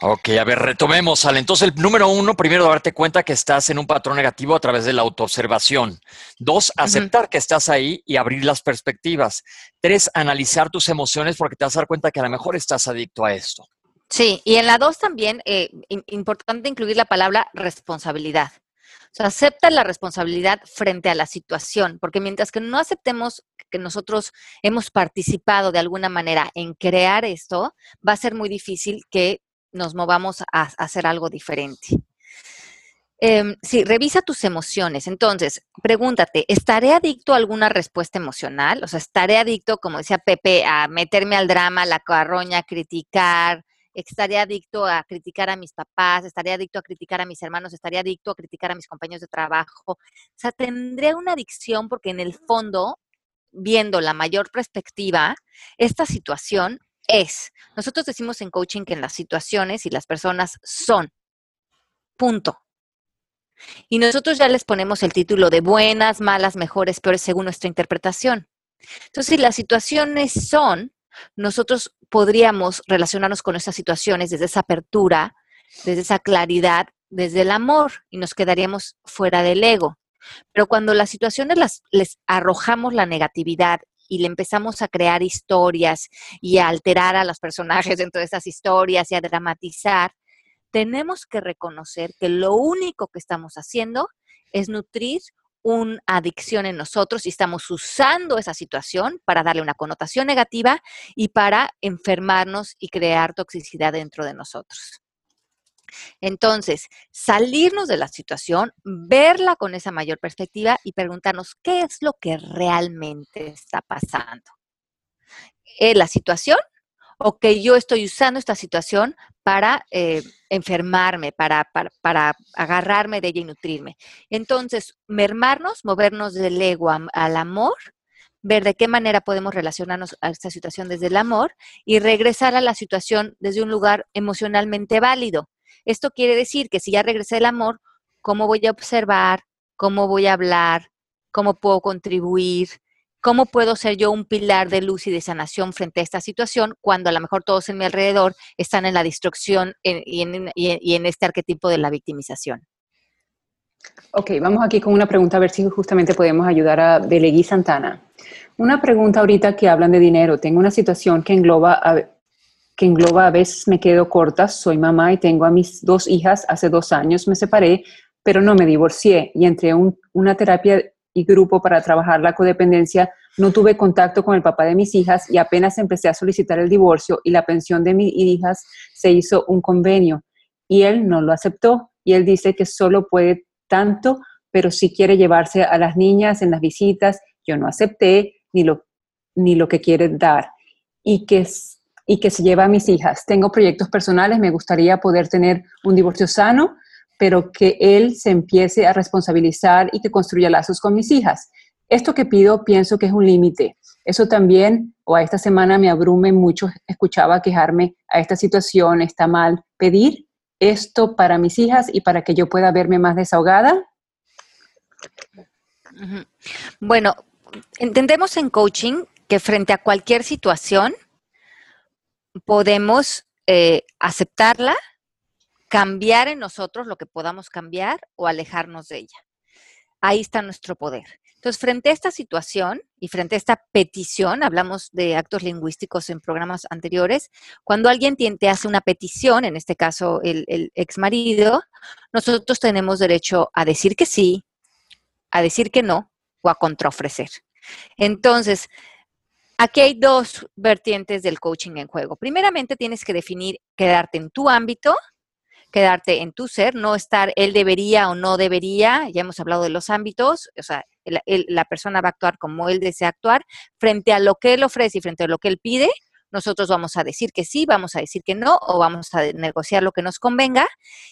[SPEAKER 2] Ok, a ver, retomemos, Ale. Entonces, el número uno, primero darte cuenta que estás en un patrón negativo a través de la autoobservación. Dos, aceptar que estás ahí y abrir las perspectivas. Tres, analizar tus emociones porque te vas a dar cuenta que a lo mejor estás adicto a esto.
[SPEAKER 3] Sí, y en la dos también, eh, importante incluir la palabra responsabilidad. O sea, acepta la responsabilidad frente a la situación, porque mientras que no aceptemos que nosotros hemos participado de alguna manera en crear esto, va a ser muy difícil que nos movamos a, hacer algo diferente. Em, sí, revisa tus emociones. Entonces, pregúntate, ¿estaré adicto a alguna respuesta emocional? O sea, ¿estaré adicto, como decía Pepe, a meterme al drama, a la carroña, a criticar, estaría adicto a criticar a mis papás, estaría adicto a criticar a mis hermanos, estaría adicto a criticar a mis compañeros de trabajo. O sea, tendría una adicción porque en el fondo, viendo la mayor perspectiva, esta situación es. Nosotros decimos en coaching que en las situaciones y las personas son. Punto. Y nosotros ya les ponemos el título de buenas, malas, mejores, peores según nuestra interpretación. Entonces, si las situaciones son, nosotros podríamos relacionarnos con esas situaciones desde esa apertura, desde esa claridad desde el amor y nos quedaríamos fuera del ego. Pero cuando las situaciones las, les arrojamos la negatividad y le empezamos a crear historias y a alterar a los personajes dentro de esas historias y a dramatizar, tenemos que reconocer que lo único que estamos haciendo es nutrir una adicción en nosotros y estamos usando esa situación para darle una connotación negativa y para enfermarnos y crear toxicidad dentro de nosotros. Entonces, salirnos de la situación, verla con esa mayor perspectiva y preguntarnos qué es lo que realmente está pasando. ¿Es la situación o que yo estoy usando esta situación para eh, enfermarme, para, para, agarrarme de ella y nutrirme? Entonces, mermarnos, movernos del ego al amor ver de qué manera podemos relacionarnos a esta situación desde el amor y regresar a la situación desde un lugar emocionalmente válido. Esto quiere decir que si ya regresé el amor, ¿cómo voy a observar? ¿Cómo voy a hablar? ¿Cómo puedo contribuir? ¿Cómo puedo ser yo un pilar de luz y de sanación frente a esta situación cuando a lo mejor todos en mi alrededor están en la destrucción y, en, este arquetipo de la victimización?
[SPEAKER 4] Ok, vamos aquí con una pregunta a ver si justamente podemos ayudar a Delegui Santana. Una pregunta ahorita que hablan de dinero. Tengo una situación que engloba a, que engloba a veces me quedo corta, soy mamá y tengo a mis dos hijas, hace dos años me separé, pero no me divorcié y entré una terapia y grupo para trabajar la codependencia, no tuve contacto con el papá de mis hijas y apenas empecé a solicitar el divorcio y la pensión de mis hijas se hizo un convenio y él no lo aceptó y él dice que solo puede tanto, pero si quiere llevarse a las niñas en las visitas, yo no acepté ni lo, ni lo que quiere dar y que y que se lleva a mis hijas. Tengo proyectos personales, me gustaría poder tener un divorcio sano, pero que él se empiece a responsabilizar y que construya lazos con mis hijas. Esto que pido pienso que es un límite. Eso también, o a esta semana me abrume mucho, escuchaba quejarme a esta situación, está mal pedir esto para mis hijas y para que yo pueda verme más desahogada.
[SPEAKER 3] Bueno, entendemos en coaching que frente a cualquier situación, podemos eh, aceptarla, cambiar en nosotros lo que podamos cambiar o alejarnos de ella. Ahí está nuestro poder. Entonces, frente a esta situación y frente a esta petición, hablamos de actos lingüísticos en programas anteriores, cuando alguien te hace una petición, en este caso el, el ex marido, nosotros tenemos derecho a decir que sí, a decir que no o a contraofrecer. Entonces, Aquí hay dos vertientes del coaching en juego. Primeramente, tienes que definir quedarte en tu ámbito, quedarte en tu ser, no estar él debería o no debería, ya hemos hablado de los ámbitos, o sea, la persona va a actuar como él desea actuar, frente a lo que él ofrece y frente a lo que él pide, nosotros vamos a decir que sí, vamos a decir que no, o vamos a negociar lo que nos convenga,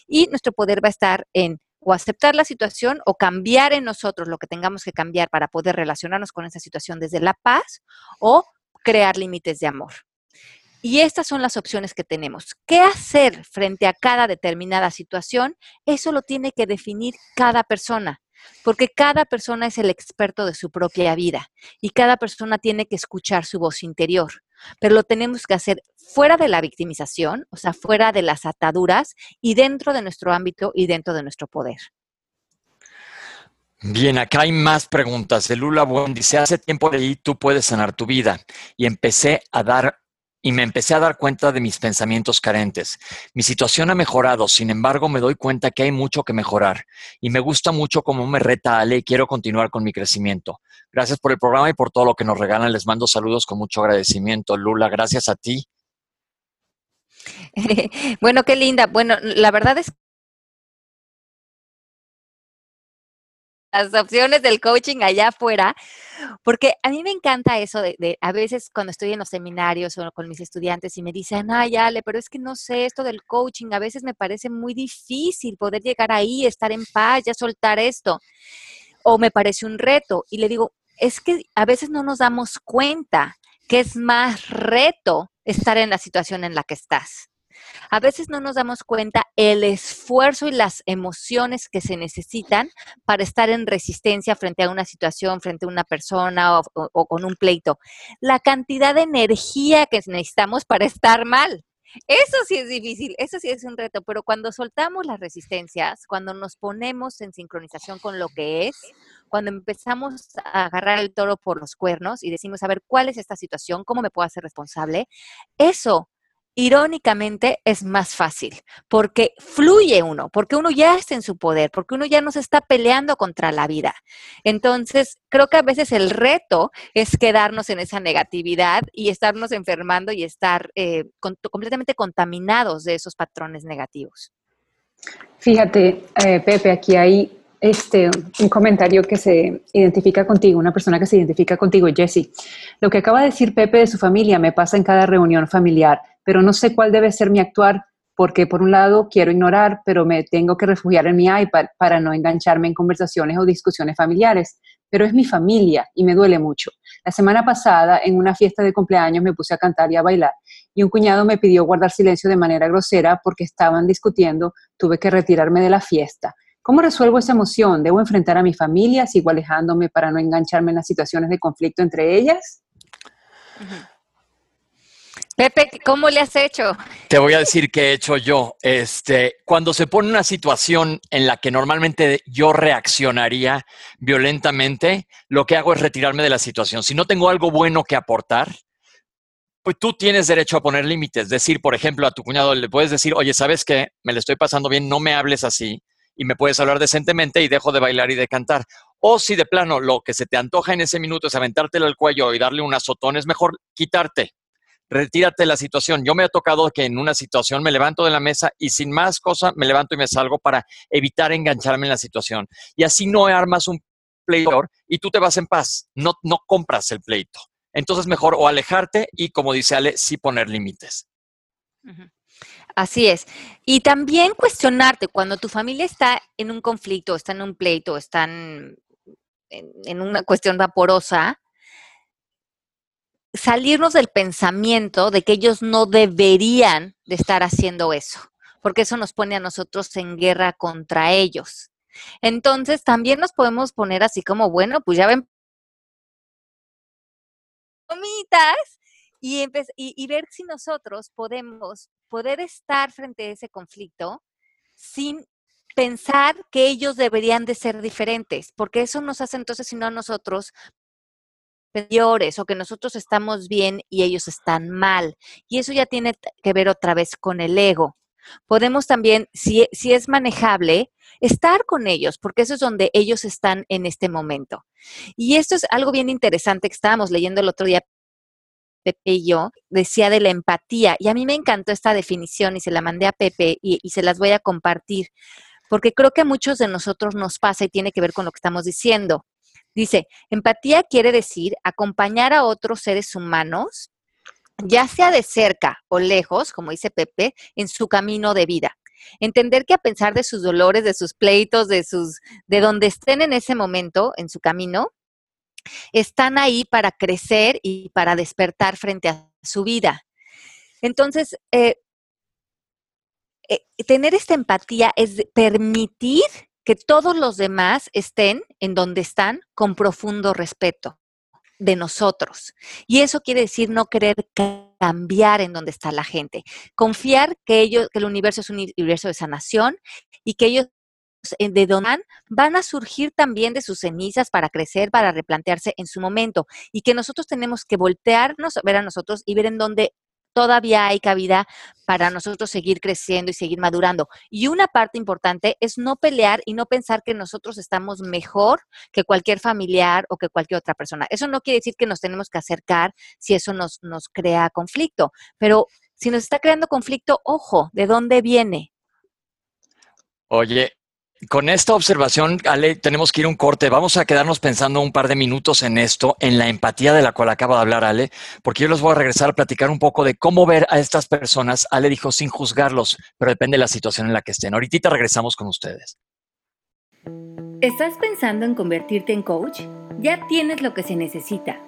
[SPEAKER 3] y nuestro poder va a estar en o aceptar la situación o cambiar en nosotros lo que tengamos que cambiar para poder relacionarnos con esa situación desde la paz o crear límites de amor. Y estas son las opciones que tenemos. ¿Qué hacer frente a cada determinada situación? Eso lo tiene que definir cada persona porque cada persona es el experto de su propia vida y cada persona tiene que escuchar su voz interior. Pero lo tenemos que hacer fuera de la victimización, o sea, fuera de las ataduras y dentro de nuestro ámbito y dentro de nuestro poder.
[SPEAKER 2] Bien, acá hay más preguntas. El Lula Buen dice, hace tiempo leí Tú puedes sanar tu vida y empecé a dar y me empecé a dar cuenta de mis pensamientos carentes. Mi situación ha mejorado, sin embargo me doy cuenta que hay mucho que mejorar y me gusta mucho cómo me reta Ale y quiero continuar con mi crecimiento. Gracias por el programa y por todo lo que nos regalan. Les mando saludos con mucho agradecimiento. Lula, gracias a ti.
[SPEAKER 3] bueno, qué linda. Bueno, la verdad es las opciones del coaching allá afuera, porque a mí me encanta eso de, a veces cuando estoy en los seminarios o con mis estudiantes y me dicen, ay, Ale, pero es que no sé esto del coaching, a veces me parece muy difícil poder llegar ahí, estar en paz, ya soltar esto, o me parece un reto. Y le digo, es que a veces no nos damos cuenta que es más reto estar en la situación en la que estás. A veces no nos damos cuenta el esfuerzo y las emociones que se necesitan para estar en resistencia frente a una situación, frente a una persona o, con un pleito. La cantidad de energía que necesitamos para estar mal. Eso sí es difícil, eso sí es un reto, pero cuando soltamos las resistencias, cuando nos ponemos en sincronización con lo que es, cuando empezamos a agarrar el toro por los cuernos y decimos, a ver, ¿cuál es esta situación? ¿Cómo me puedo hacer responsable? Eso irónicamente es más fácil, porque fluye uno, porque uno ya está en su poder, porque uno ya no se está peleando contra la vida. Entonces, creo que a veces el reto es quedarnos en esa negatividad y estarnos enfermando y estar eh, completamente contaminados de esos patrones negativos.
[SPEAKER 4] Fíjate, eh, Pepe, aquí hay este, un comentario que se identifica contigo, una persona que se identifica contigo, Jessie. Lo que acaba de decir Pepe de su familia me pasa en cada reunión familiar, pero no sé cuál debe ser mi actuar porque por un lado quiero ignorar, pero me tengo que refugiar en mi iPad para no engancharme en conversaciones o discusiones familiares. Pero es mi familia y me duele mucho. La semana pasada, en una fiesta de cumpleaños, me puse a cantar y a bailar y un cuñado me pidió guardar silencio de manera grosera porque estaban discutiendo, tuve que retirarme de la fiesta. ¿Cómo resuelvo esa emoción? ¿Debo enfrentar a mi familia? ¿Sigo alejándome para no engancharme en las situaciones de conflicto entre ellas?
[SPEAKER 3] Pepe, ¿cómo le has hecho?
[SPEAKER 2] Te voy a decir qué he hecho yo. Este, cuando se pone una situación en la que normalmente yo reaccionaría violentamente, lo que hago es retirarme de la situación. Si no tengo algo bueno que aportar, pues tú tienes derecho a poner límites. Decir, por ejemplo, a tu cuñado le puedes decir, oye, ¿sabes qué? Me le estoy pasando bien, no me hables así y me puedes hablar decentemente y dejo de bailar y de cantar. O si de plano lo que se te antoja en ese minuto es aventártelo al cuello y darle un azotón, es mejor quitarte. Retírate de la situación. Yo me ha tocado que en una situación me levanto de la mesa y sin más cosa me levanto y me salgo para evitar engancharme en la situación. Y así no armas un pleito y tú te vas en paz. No, no compras el pleito. Entonces mejor o alejarte y, como dice Ale, sí poner límites.
[SPEAKER 3] Así es. Y también cuestionarte cuando tu familia está en un conflicto, está en un pleito, están en, una cuestión vaporosa, salirnos del pensamiento de que ellos no deberían de estar haciendo eso, porque eso nos pone a nosotros en guerra contra ellos. Entonces, también nos podemos poner así como, bueno, pues ya ven, y, y, ver si nosotros podemos poder estar frente a ese conflicto sin pensar que ellos deberían de ser diferentes, porque eso nos hace entonces, si no a nosotros, o que nosotros estamos bien y ellos están mal. Y eso ya tiene que ver otra vez con el ego. Podemos también, si, si es manejable, estar con ellos, porque eso es donde ellos están en este momento. Y esto es algo bien interesante que estábamos leyendo el otro día Pepe y yo, decía de la empatía. Y a mí me encantó esta definición y se la mandé a Pepe y, y se las voy a compartir, porque creo que a muchos de nosotros nos pasa y tiene que ver con lo que estamos diciendo. Dice, empatía quiere decir acompañar a otros seres humanos, ya sea de cerca o lejos, como dice Pepe, en su camino de vida. Entender que a pensar de sus dolores, de sus pleitos, de sus, de donde estén en ese momento, en su camino, están ahí para crecer y para despertar frente a su vida. Entonces, eh, eh, tener esta empatía es permitir que todos los demás estén en donde están con profundo respeto de nosotros. Y eso quiere decir no querer cambiar en donde está la gente. Confiar que ellos, que el universo es un universo de sanación y que ellos de donde van a surgir también de sus cenizas para crecer, para replantearse en su momento y que nosotros tenemos que voltearnos, ver a nosotros y ver en dónde todavía hay cabida para nosotros seguir creciendo y seguir madurando. Y una parte importante es no pelear y no pensar que nosotros estamos mejor que cualquier familiar o que cualquier otra persona. Eso no quiere decir que nos tenemos que acercar si eso nos, nos crea conflicto, pero si nos está creando conflicto, ojo, ¿de dónde viene?
[SPEAKER 2] Oye, con esta observación, Ale, tenemos que ir a un corte. Vamos a quedarnos pensando un par de minutos en esto, en la empatía de la cual acaba de hablar Ale, porque yo les voy a regresar a platicar un poco de cómo ver a estas personas. Ale dijo sin juzgarlos, pero depende de la situación en la que estén. Ahorita regresamos con ustedes.
[SPEAKER 1] ¿Estás pensando en convertirte en coach? Ya tienes lo que se necesita.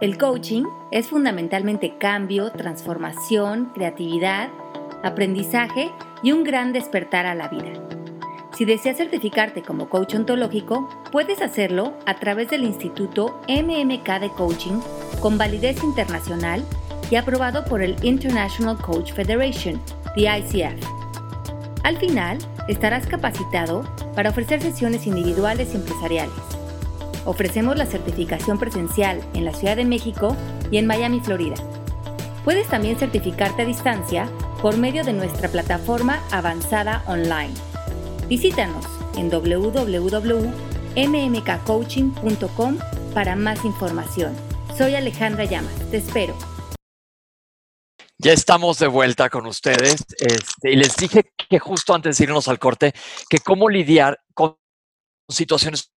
[SPEAKER 1] El coaching es fundamentalmente cambio, transformación, creatividad, aprendizaje y un gran despertar a la vida. Si deseas certificarte como coach ontológico, puedes hacerlo a través del Instituto MMK de Coaching con validez internacional y aprobado por el International Coach Federation, the ICF. Al final, estarás capacitado para ofrecer sesiones individuales y empresariales. Ofrecemos la certificación presencial en la Ciudad de México y en Miami, Florida. Puedes también certificarte a distancia por medio de nuestra plataforma avanzada online. Visítanos en www.mmkcoaching.com para más información. Soy Alejandra Llamas, te espero.
[SPEAKER 2] Ya estamos de vuelta con ustedes este, y les dije que justo antes de irnos al corte, que cómo lidiar con situaciones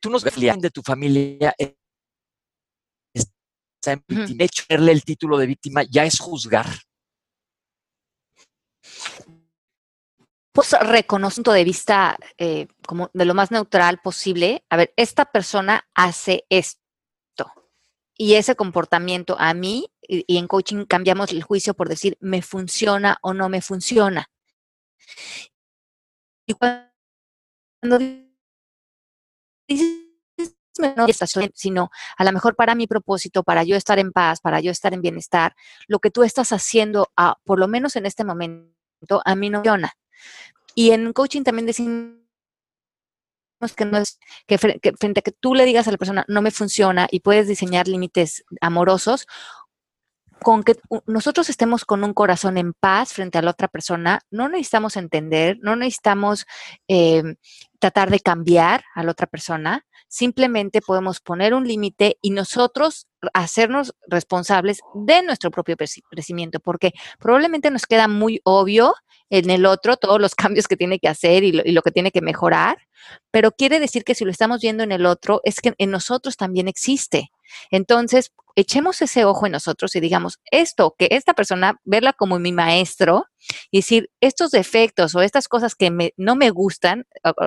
[SPEAKER 2] tú nos de tu familia está en hecho, el título de víctima ya es juzgar.
[SPEAKER 3] Pues reconoce un punto de vista eh, como de lo más neutral posible. A ver, esta persona hace esto y ese comportamiento a mí, y, en coaching cambiamos el juicio por decir, me funciona o no me funciona. Y cuando dices, no sino a lo mejor para mi propósito, para yo estar en paz, para yo estar en bienestar, lo que tú estás haciendo, a, por lo menos en este momento, a mí no funciona. Y en coaching también decimos que no es que, frente a que tú le digas a la persona no me funciona y puedes diseñar límites amorosos con que nosotros estemos con un corazón en paz frente a la otra persona, no necesitamos entender, no necesitamos em, tratar de cambiar a la otra persona, simplemente podemos poner un límite y nosotros hacernos responsables de nuestro propio crecimiento, porque probablemente nos queda muy obvio en el otro todos los cambios que tiene que hacer y lo, que tiene que mejorar, pero quiere decir que si lo estamos viendo en el otro, es que en nosotros también existe. Entonces, echemos ese ojo en nosotros y digamos, esto, que esta persona, verla como mi maestro y decir, estos defectos o estas cosas que no me gustan,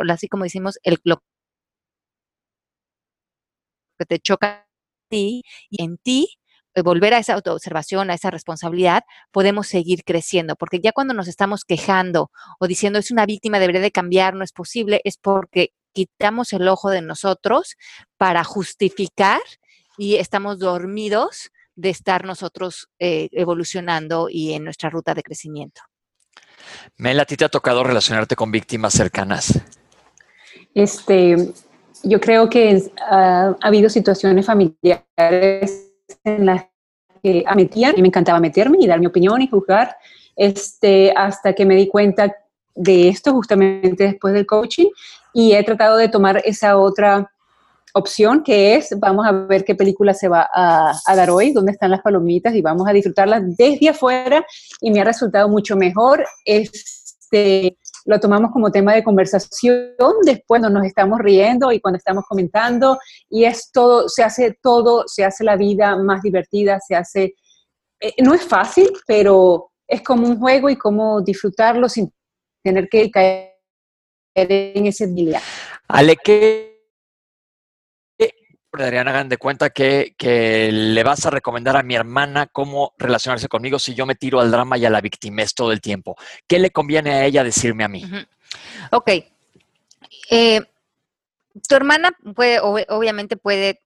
[SPEAKER 3] así como decimos, el, lo que te choca ti y en ti, eh, volver a esa autoobservación, a esa responsabilidad, podemos seguir creciendo, porque ya cuando nos estamos quejando o diciendo es una víctima, debería de cambiar, no es posible, es porque quitamos el ojo de nosotros para justificar y estamos dormidos de estar nosotros eh, evolucionando y en nuestra ruta de crecimiento.
[SPEAKER 2] Mel, ¿a ti te ha tocado relacionarte con víctimas cercanas?
[SPEAKER 4] Este, yo creo que ha habido situaciones familiares en las que metían y me encantaba meterme y dar mi opinión y juzgar, este, hasta que me di cuenta de esto justamente después del coaching y he tratado de tomar esa otra opción que es vamos a ver qué película se va a, dar hoy, dónde están las palomitas y vamos a disfrutarlas desde afuera y me ha resultado mucho mejor. Este, lo tomamos como tema de conversación después nos estamos riendo y cuando estamos comentando y es todo, se hace todo, se hace la vida más divertida, se hace, eh, no es fácil, pero es como un juego y como disfrutarlo sin tener que caer en ese día.
[SPEAKER 2] Ale, ¿qué Adriana, hagan de cuenta que, le vas a recomendar a mi hermana cómo relacionarse conmigo si yo me tiro al drama y a la victimez todo el tiempo. ¿Qué le conviene a ella decirme a mí?
[SPEAKER 3] Ok. Eh, tu hermana puede, obviamente puede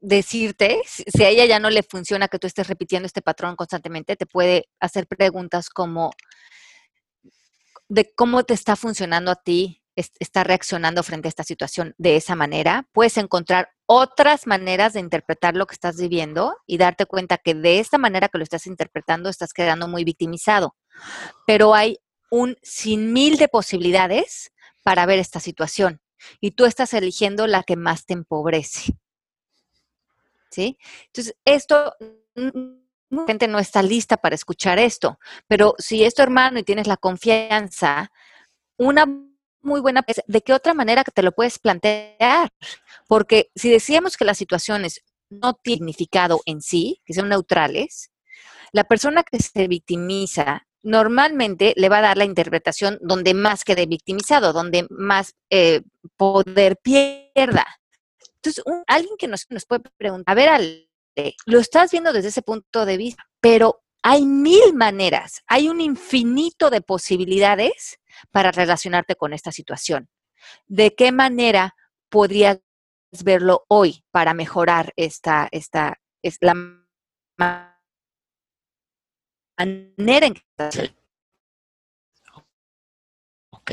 [SPEAKER 3] decirte, si a ella ya no le funciona que tú estés repitiendo este patrón constantemente, te puede hacer preguntas como de cómo te está funcionando a ti está reaccionando frente a esta situación de esa manera. Puedes encontrar otras maneras de interpretar lo que estás viviendo y darte cuenta que de esta manera que lo estás interpretando estás quedando muy victimizado. Pero hay un sin mil de posibilidades para ver esta situación y tú estás eligiendo la que más te empobrece. ¿Sí? Entonces, esto gente no está lista para escuchar esto, pero si es tu hermano y tienes la confianza, una muy buena de qué otra manera te lo puedes plantear. Porque si decíamos que las situaciones no tienen significado en sí, que son neutrales, la persona que se victimiza normalmente le va a dar la interpretación donde más quede victimizado, donde más eh, poder pierda. Entonces, alguien que nos, nos puede preguntar, a ver, Ale, lo estás viendo desde ese punto de vista, pero hay mil maneras, hay un infinito de posibilidades para relacionarte con esta situación. ¿De qué manera podrías verlo hoy para mejorar esta, esta, es la manera en que
[SPEAKER 2] Ok.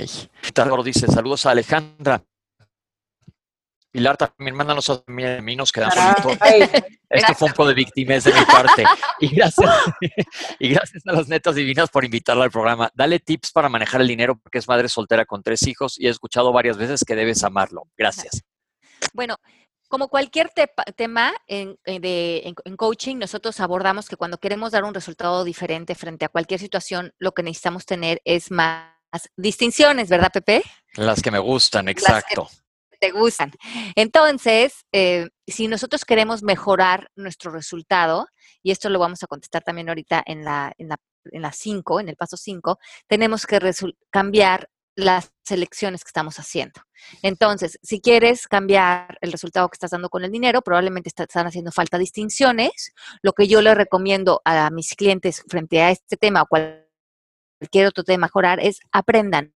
[SPEAKER 2] Dice, saludos a Alejandra. Pilar también, mándanos a mí, a mí nos quedamos.
[SPEAKER 4] Ay,
[SPEAKER 2] Esto fue un poco de víctimas de mi parte. Y gracias, y gracias a las netas divinas por invitarla al programa. Dale tips para manejar el dinero porque es madre soltera con tres hijos y he escuchado varias veces que debes amarlo. Gracias.
[SPEAKER 3] Bueno, como cualquier tema en, en de- en- en coaching, nosotros abordamos que cuando queremos dar un resultado diferente frente a cualquier situación, lo que necesitamos tener es más distinciones, ¿verdad, Pepe?
[SPEAKER 2] Las que me gustan, exacto.
[SPEAKER 3] Te gustan. Entonces, eh, si nosotros queremos mejorar nuestro resultado, y esto lo vamos a contestar también ahorita en la en la en la 5, en el paso 5, tenemos que cambiar las selecciones que estamos haciendo. Entonces, si quieres cambiar el resultado que estás dando con el dinero, probablemente está- están haciendo falta distinciones. Lo que yo le recomiendo a mis clientes frente a este tema o cual- cualquier otro tema mejorar es aprendan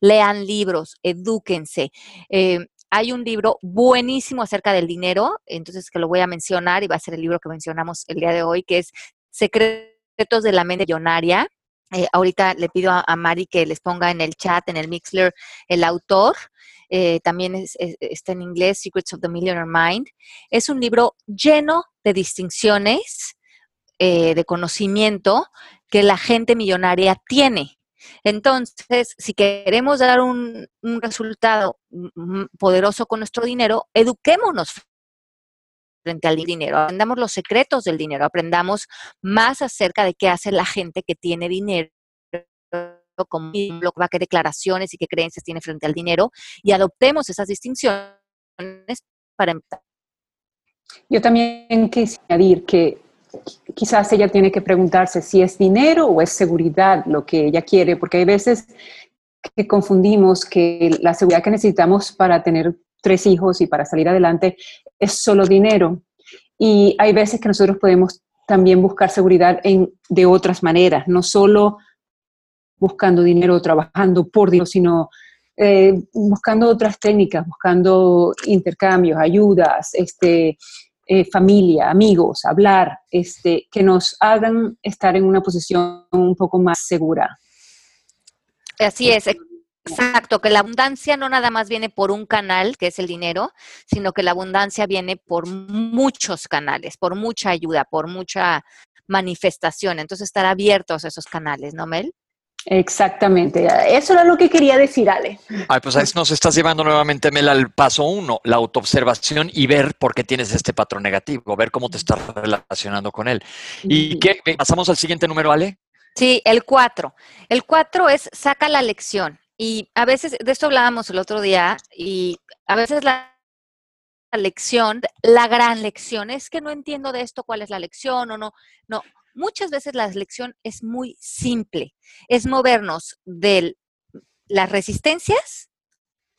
[SPEAKER 3] lean libros, edúquense. Eh, hay un libro buenísimo acerca del dinero, entonces que lo voy a mencionar y va a ser el libro que mencionamos el día de hoy, que es Secretos de la mente millonaria. Eh, ahorita le pido a, Mari que les ponga en el chat, en el Mixler, el autor. Eh, también es- es- está en inglés, Secrets of the Millionaire Mind. Es un libro lleno de distinciones, de conocimiento que la gente millonaria tiene. Entonces, si queremos dar un, resultado poderoso con nuestro dinero, eduquémonos frente al dinero, aprendamos los secretos del dinero, aprendamos más acerca de qué hace la gente que tiene dinero, como que declaraciones y qué creencias tiene frente al dinero, y adoptemos esas distinciones para empezar.
[SPEAKER 4] Yo también quisiera añadir que quizás ella tiene que preguntarse si es dinero o es seguridad lo que ella quiere, porque hay veces que confundimos que la seguridad que necesitamos para tener tres hijos y para salir adelante es solo dinero. Y hay veces que nosotros podemos también buscar seguridad en, de otras maneras, no solo buscando dinero, trabajando por dinero, sino eh, buscando otras técnicas, buscando intercambios, ayudas, este, eh, familia, amigos, hablar, este, que nos hagan estar en una posición un poco más segura.
[SPEAKER 3] Así es, exacto, que la abundancia no nada más viene por un canal, que es el dinero, sino que la abundancia viene por muchos canales, por mucha ayuda, por mucha manifestación. Entonces, estar abiertos a esos canales, ¿no, Mel?
[SPEAKER 5] Exactamente. Eso era lo que quería decir, Ale.
[SPEAKER 2] Ay, pues ahí nos estás llevando nuevamente, Mel, al paso uno, la autoobservación y ver por qué tienes este patrón negativo, ver cómo te estás relacionando con él. ¿Y qué? Pasamos al siguiente número, Ale.
[SPEAKER 3] Sí, el 4. El 4 es saca la lección. Y a veces, de esto hablábamos el otro día, y a veces la, la lección, la gran lección, es que no entiendo de esto cuál es la lección o no. No, muchas veces la lección es muy simple. Es movernos de las resistencias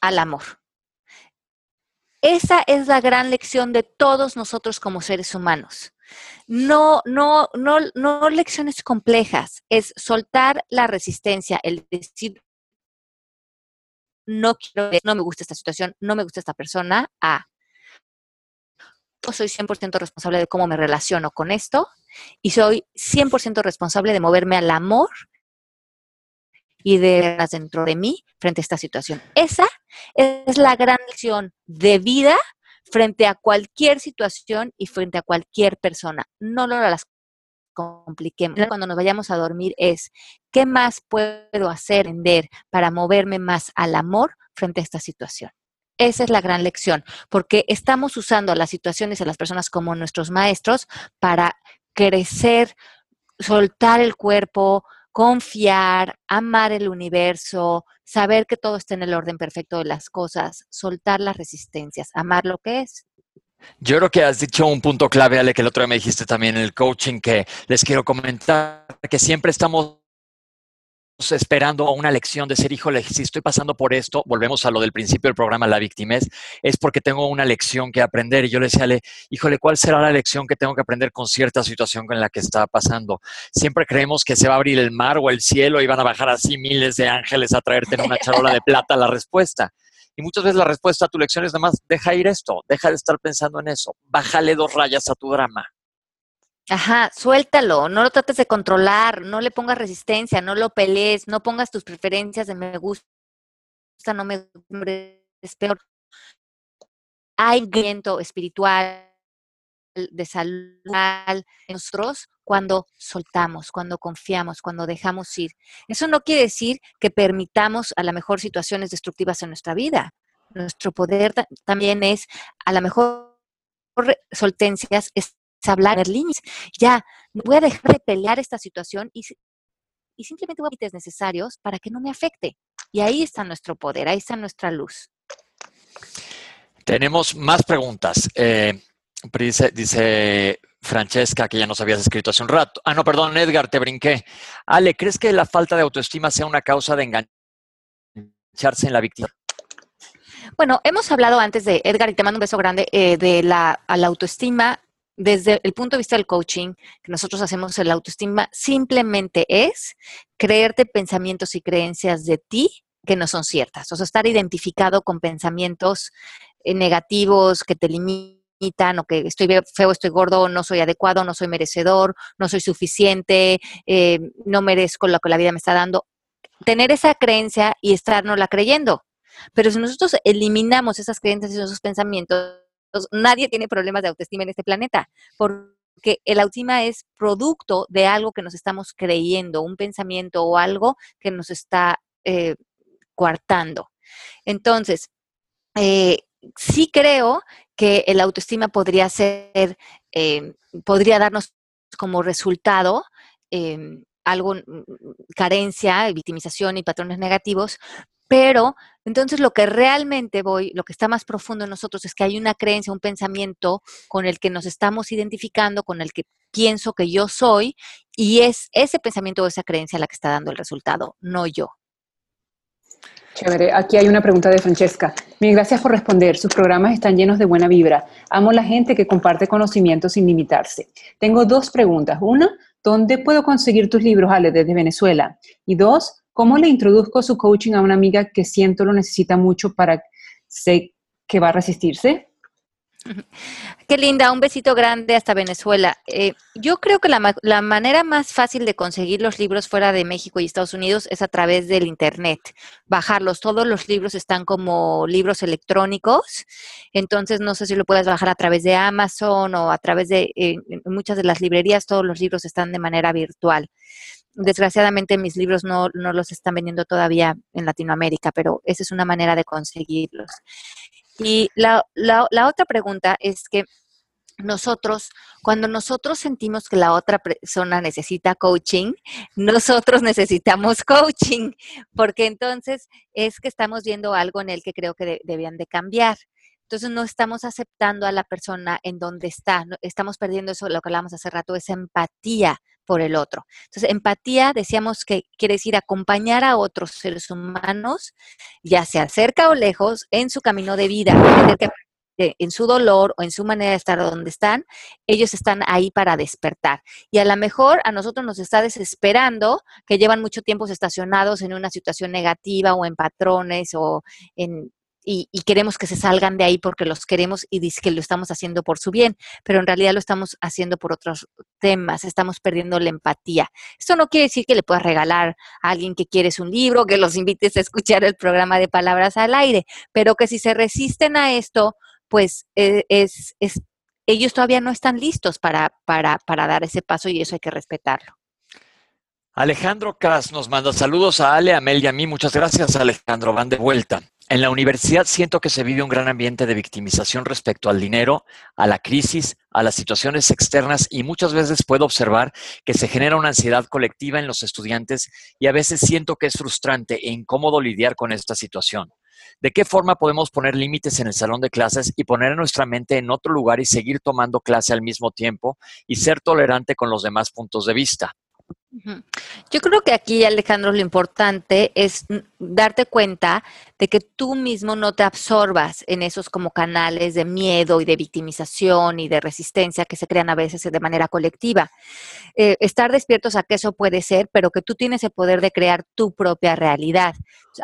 [SPEAKER 3] al amor. Esa es la gran lección de todos nosotros como seres humanos. No, no, no, no lecciones complejas, es soltar la resistencia, el decir no quiero, no me gusta esta situación, no me gusta esta persona, a soy 100% responsable de cómo me relaciono con esto y soy 100% responsable de moverme al amor y de dentro de mí frente a esta situación. Esa es la gran lección de vida frente a cualquier situación y frente a cualquier persona. No lo las compliquemos. Cuando nos vayamos a dormir es, ¿qué más puedo hacer, para moverme más al amor frente a esta situación? Esa es la gran lección, porque estamos usando a las situaciones y a las personas como nuestros maestros para crecer, soltar el cuerpo, confiar, amar el universo, saber que todo está en el orden perfecto de las cosas, soltar las resistencias, amar lo que es.
[SPEAKER 2] Yo creo que has dicho un punto clave, Ale, que el otro día me dijiste también en el coaching, que les quiero comentar que siempre estamos esperando una lección de ser, híjole, si estoy pasando por esto, volvemos a lo del principio del programa La Victimez, es porque tengo una lección que aprender. Y yo le decía, Ale, híjole, ¿cuál será la lección que tengo que aprender con cierta situación en la que está pasando? Siempre creemos que se va a abrir el mar o el cielo y van a bajar así miles de ángeles a traerte en una charola de plata la respuesta. Y muchas veces la respuesta a tu lección es nada más, deja ir esto, deja de estar pensando en eso, bájale dos rayas a tu drama.
[SPEAKER 3] Ajá, suéltalo, no lo trates de controlar, no le pongas resistencia, no lo pelees, no pongas tus preferencias de me gusta, no me es peor. Hay viento espiritual, de salud nosotros cuando soltamos, cuando confiamos, cuando dejamos ir. Eso no quiere decir que permitamos a lo mejor situaciones destructivas en nuestra vida. Nuestro poder también es, a lo mejor, soltencias, hablar en líneas. Ya, voy a dejar de pelear esta situación y, y simplemente voy a límites necesarios para que no me afecte. Y ahí está nuestro poder, ahí está nuestra luz.
[SPEAKER 2] Tenemos más preguntas. Eh, dice, dice Francesca, que ya nos habías escrito hace un rato. Ah, no, perdón, Edgar, te brinqué. Ale, ¿crees que la falta de autoestima sea una causa de engancharse en la víctima?
[SPEAKER 3] Bueno, hemos hablado antes de, Edgar, y te mando un beso grande, eh, de la, la autoestima desde el punto de vista del coaching, que nosotros hacemos el autoestima, simplemente es creerte pensamientos y creencias de ti que no son ciertas. O sea, estar identificado con pensamientos eh, negativos que te limitan o que estoy feo, estoy gordo, no soy adecuado, no soy merecedor, no soy suficiente, eh, no merezco lo que la vida me está dando. Tener esa creencia y la creyendo. Pero si nosotros eliminamos esas creencias y esos pensamientos, nadie tiene problemas de autoestima en este planeta, porque el autoestima es producto de algo que nos estamos creyendo, un pensamiento o algo que nos está eh, coartando. Entonces, eh, sí creo que el autoestima podría ser, eh, podría darnos como resultado em, algo, mm, carencia, victimización y patrones negativos, pero entonces lo que realmente voy, lo que está más profundo en nosotros es que hay una creencia, un pensamiento con el que nos estamos identificando, con el que pienso que yo soy, y es ese pensamiento o esa creencia la que está dando el resultado, no yo.
[SPEAKER 4] Chévere. Aquí hay una pregunta de Francesca. Mil gracias por responder. Sus programas están llenos de buena vibra. Amo la gente que comparte conocimiento sin limitarse. Tengo dos preguntas. Una, ¿dónde puedo conseguir tus libros, Ale, desde Venezuela? Y dos, ¿cómo le introduzco su coaching a una amiga que siento lo necesita mucho para sé que va a resistirse?
[SPEAKER 3] Qué linda, un besito grande hasta Venezuela. Eh, yo creo que la, la, manera más fácil de conseguir los libros fuera de México y Estados Unidos es a través del Internet, bajarlos. Todos los libros están como libros electrónicos, entonces no sé si lo puedes bajar a través de Amazon o a través de eh, muchas de las librerías, todos los libros están de manera virtual. Desgraciadamente mis libros no, no los están vendiendo todavía en Latinoamérica, pero esa es una manera de conseguirlos. Y la, la, otra pregunta es que nosotros, cuando nosotros sentimos que la otra persona necesita coaching, nosotros necesitamos coaching, porque entonces es que estamos viendo algo en el que creo que debían de cambiar. Entonces no estamos aceptando a la persona en donde está, estamos perdiendo eso, lo que hablamos hace rato, esa empatía por el otro. Entonces, empatía, decíamos que quiere decir acompañar a otros seres humanos, ya sea cerca o lejos, en su camino de vida, en su dolor o en su manera de estar donde están, ellos están ahí para despertar. Y a lo mejor a nosotros nos está desesperando que llevan mucho tiempo estacionados en una situación negativa o en patrones o en y, queremos que se salgan de ahí porque los queremos y dice que lo estamos haciendo por su bien, pero en realidad lo estamos haciendo por otros temas, estamos perdiendo la empatía. Esto no quiere decir que le puedas regalar a alguien que quieres un libro, que los invites a escuchar el programa de Palabras al Aire, pero que si se resisten a esto, pues eh, es, es, ellos todavía no están listos para, para, para dar ese paso y eso hay que respetarlo.
[SPEAKER 2] Alejandro Cas nos manda saludos a Ale, a Mel y a mí. Muchas gracias, Alejandro. Van de vuelta. En la universidad siento que se vive un gran ambiente de victimización respecto al dinero, a la crisis, a las situaciones externas y muchas veces puedo observar que se genera una ansiedad colectiva en los estudiantes y a veces siento que es frustrante e incómodo lidiar con esta situación. ¿De qué forma podemos poner límites en el salón de clases y poner nuestra mente en otro lugar y seguir tomando clase al mismo tiempo y ser tolerante con los demás puntos de vista?
[SPEAKER 3] Yo creo que aquí, Alejandro, lo importante es darte cuenta de que tú mismo no te absorbas en esos como canales de miedo y de victimización y de resistencia que se crean a veces de manera colectiva. Eh, estar despiertos a que eso puede ser, pero que tú tienes el poder de crear tu propia realidad.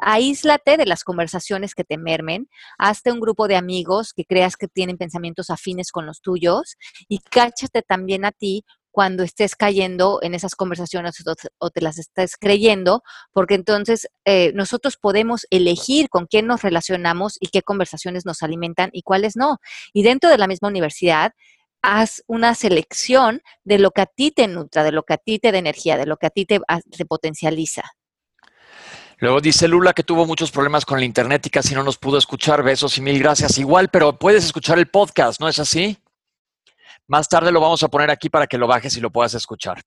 [SPEAKER 3] aíslate de las conversaciones que te mermen, hazte un grupo de amigos que creas que tienen pensamientos afines con los tuyos y cáchate también a ti cuando estés cayendo en esas conversaciones o te las estés creyendo, porque entonces eh, nosotros podemos elegir con quién nos relacionamos y qué conversaciones nos alimentan y cuáles no. Y dentro de la misma universidad, haz una selección de lo que a ti te nutra, de lo que a ti te da energía, de lo que a ti te, te potencializa.
[SPEAKER 2] Luego dice Lula que tuvo muchos problemas con el internet y casi no nos pudo escuchar. Besos y mil gracias. Igual, pero puedes escuchar el podcast, ¿no es así? Más tarde lo vamos a poner aquí para que lo bajes y lo puedas escuchar.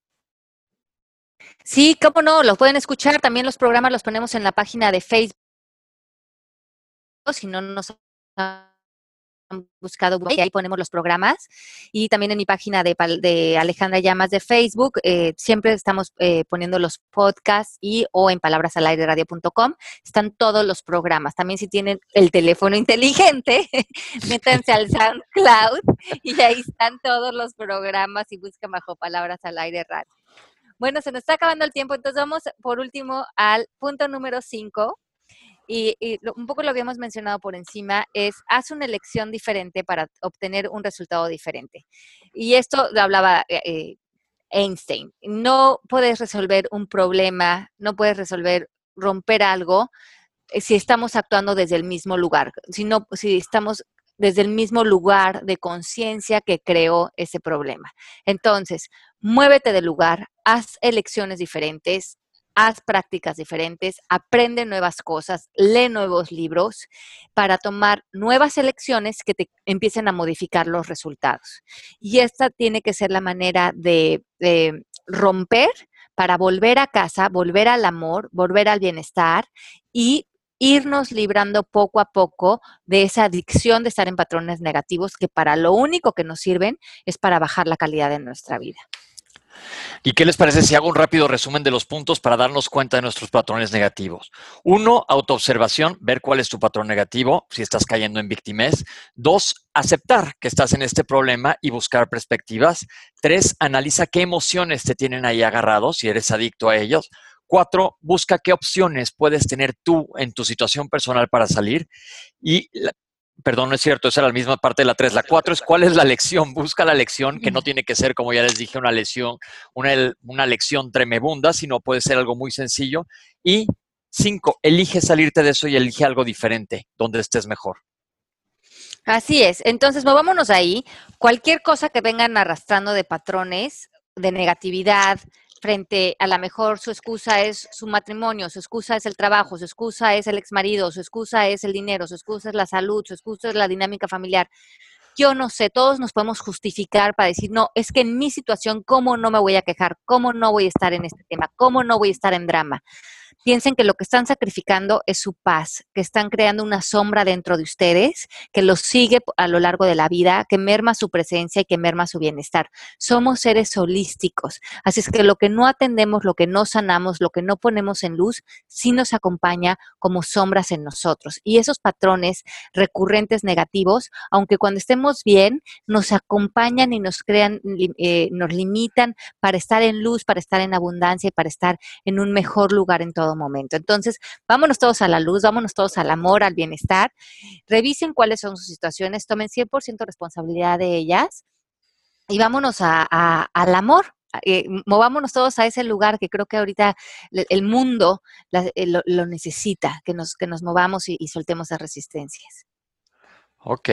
[SPEAKER 3] Sí, cómo no, lo pueden escuchar. También los programas los ponemos en la página de Facebook. Si no nos buscado y ahí ponemos los programas. Y también en mi página de, de Alejandra Llamas de Facebook, eh, siempre estamos eh, poniendo los podcasts y o en palabrasalaireradio.com están todos los programas. También si tienen el teléfono inteligente, métanse al SoundCloud y ahí están todos los programas y buscan bajo Palabras al Aire Radio. Bueno, se nos está acabando el tiempo, entonces vamos por último al punto número 5, y, un poco lo habíamos mencionado por encima, es haz una elección diferente para obtener un resultado diferente. Y esto lo hablaba eh, eh, Einstein. No puedes resolver un problema, no puedes resolver, romper algo eh, si estamos actuando desde el mismo lugar, sino si estamos desde el mismo lugar de conciencia que creó ese problema. Entonces, muévete del lugar, haz elecciones diferentes, haz prácticas diferentes, aprende nuevas cosas, lee nuevos libros para tomar nuevas elecciones que te empiecen a modificar los resultados. Y esta tiene que ser la manera de, romper para volver a casa, volver al amor, volver al bienestar y irnos librando poco a poco de esa adicción de estar en patrones negativos que para lo único que nos sirven es para bajar la calidad de nuestra vida.
[SPEAKER 2] ¿Y qué les parece si hago un rápido resumen de los puntos para darnos cuenta de nuestros patrones negativos? Uno, autoobservación, ver cuál es tu patrón negativo, si estás cayendo en víctimas. Dos, aceptar que estás en este problema y buscar perspectivas. Tres, analiza qué emociones te tienen ahí agarrados, si eres adicto a ellos. Cuatro, busca qué opciones puedes tener tú en tu situación personal para salir. Y perdón, no es cierto, esa era la misma parte de la 3. La 4 es cuál es la lección. Busca la lección, que no tiene que ser, como ya les dije, una lección, una, una lección tremebunda, sino puede ser algo muy sencillo. Y 5, elige salirte de eso y elige algo diferente, donde estés mejor.
[SPEAKER 3] Así es. Entonces, movámonos ahí. Cualquier cosa que vengan arrastrando de patrones, de negatividad, frente a la mejor su excusa es su matrimonio, su excusa es el trabajo, su excusa es el exmarido, su excusa es el dinero, su excusa es la salud, su excusa es la dinámica familiar. Yo no sé, todos nos podemos justificar para decir, no, es que en mi situación, ¿cómo no me voy a quejar? ¿Cómo no voy a estar en este tema? ¿Cómo no voy a estar en drama? piensen que lo que están sacrificando es su paz, que están creando una sombra dentro de ustedes, que los sigue a lo largo de la vida, que merma su presencia y que merma su bienestar. Somos seres holísticos, así es que lo que no atendemos, lo que no sanamos, lo que no ponemos en luz, sí nos acompaña como sombras en nosotros. Y esos patrones recurrentes negativos, aunque cuando estemos bien, nos acompañan y nos crean, eh, nos limitan para estar en luz, para estar en abundancia y para estar en un mejor lugar en todo momento. Entonces, vámonos todos a la luz, vámonos todos al amor, al bienestar, revisen cuáles son sus situaciones, tomen 100% responsabilidad de ellas y vámonos al amor, eh, movámonos todos a ese lugar que creo que ahorita el mundo eh, lo, necesita, que nos, que nos movamos y, y soltemos las resistencias.
[SPEAKER 2] Ok.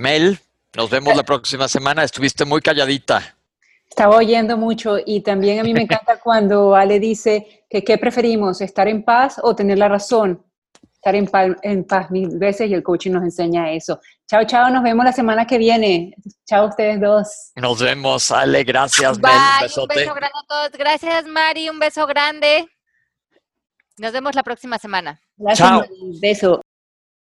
[SPEAKER 2] Mel, nos vemos la próxima semana. Estuviste muy calladita.
[SPEAKER 4] Estaba oyendo mucho y también a mí me encanta cuando Ale dice que qué preferimos, estar en paz o tener la razón. Estar en paz, en paz mil veces y el coaching nos enseña eso. Chao, chao, nos vemos la semana que viene. Chao ustedes dos.
[SPEAKER 2] Nos vemos, Ale, gracias,
[SPEAKER 3] Bye, un, besote. un beso grande a todos. Gracias, Mari, un beso grande. Nos vemos la próxima semana.
[SPEAKER 4] Gracias, chao. Un beso.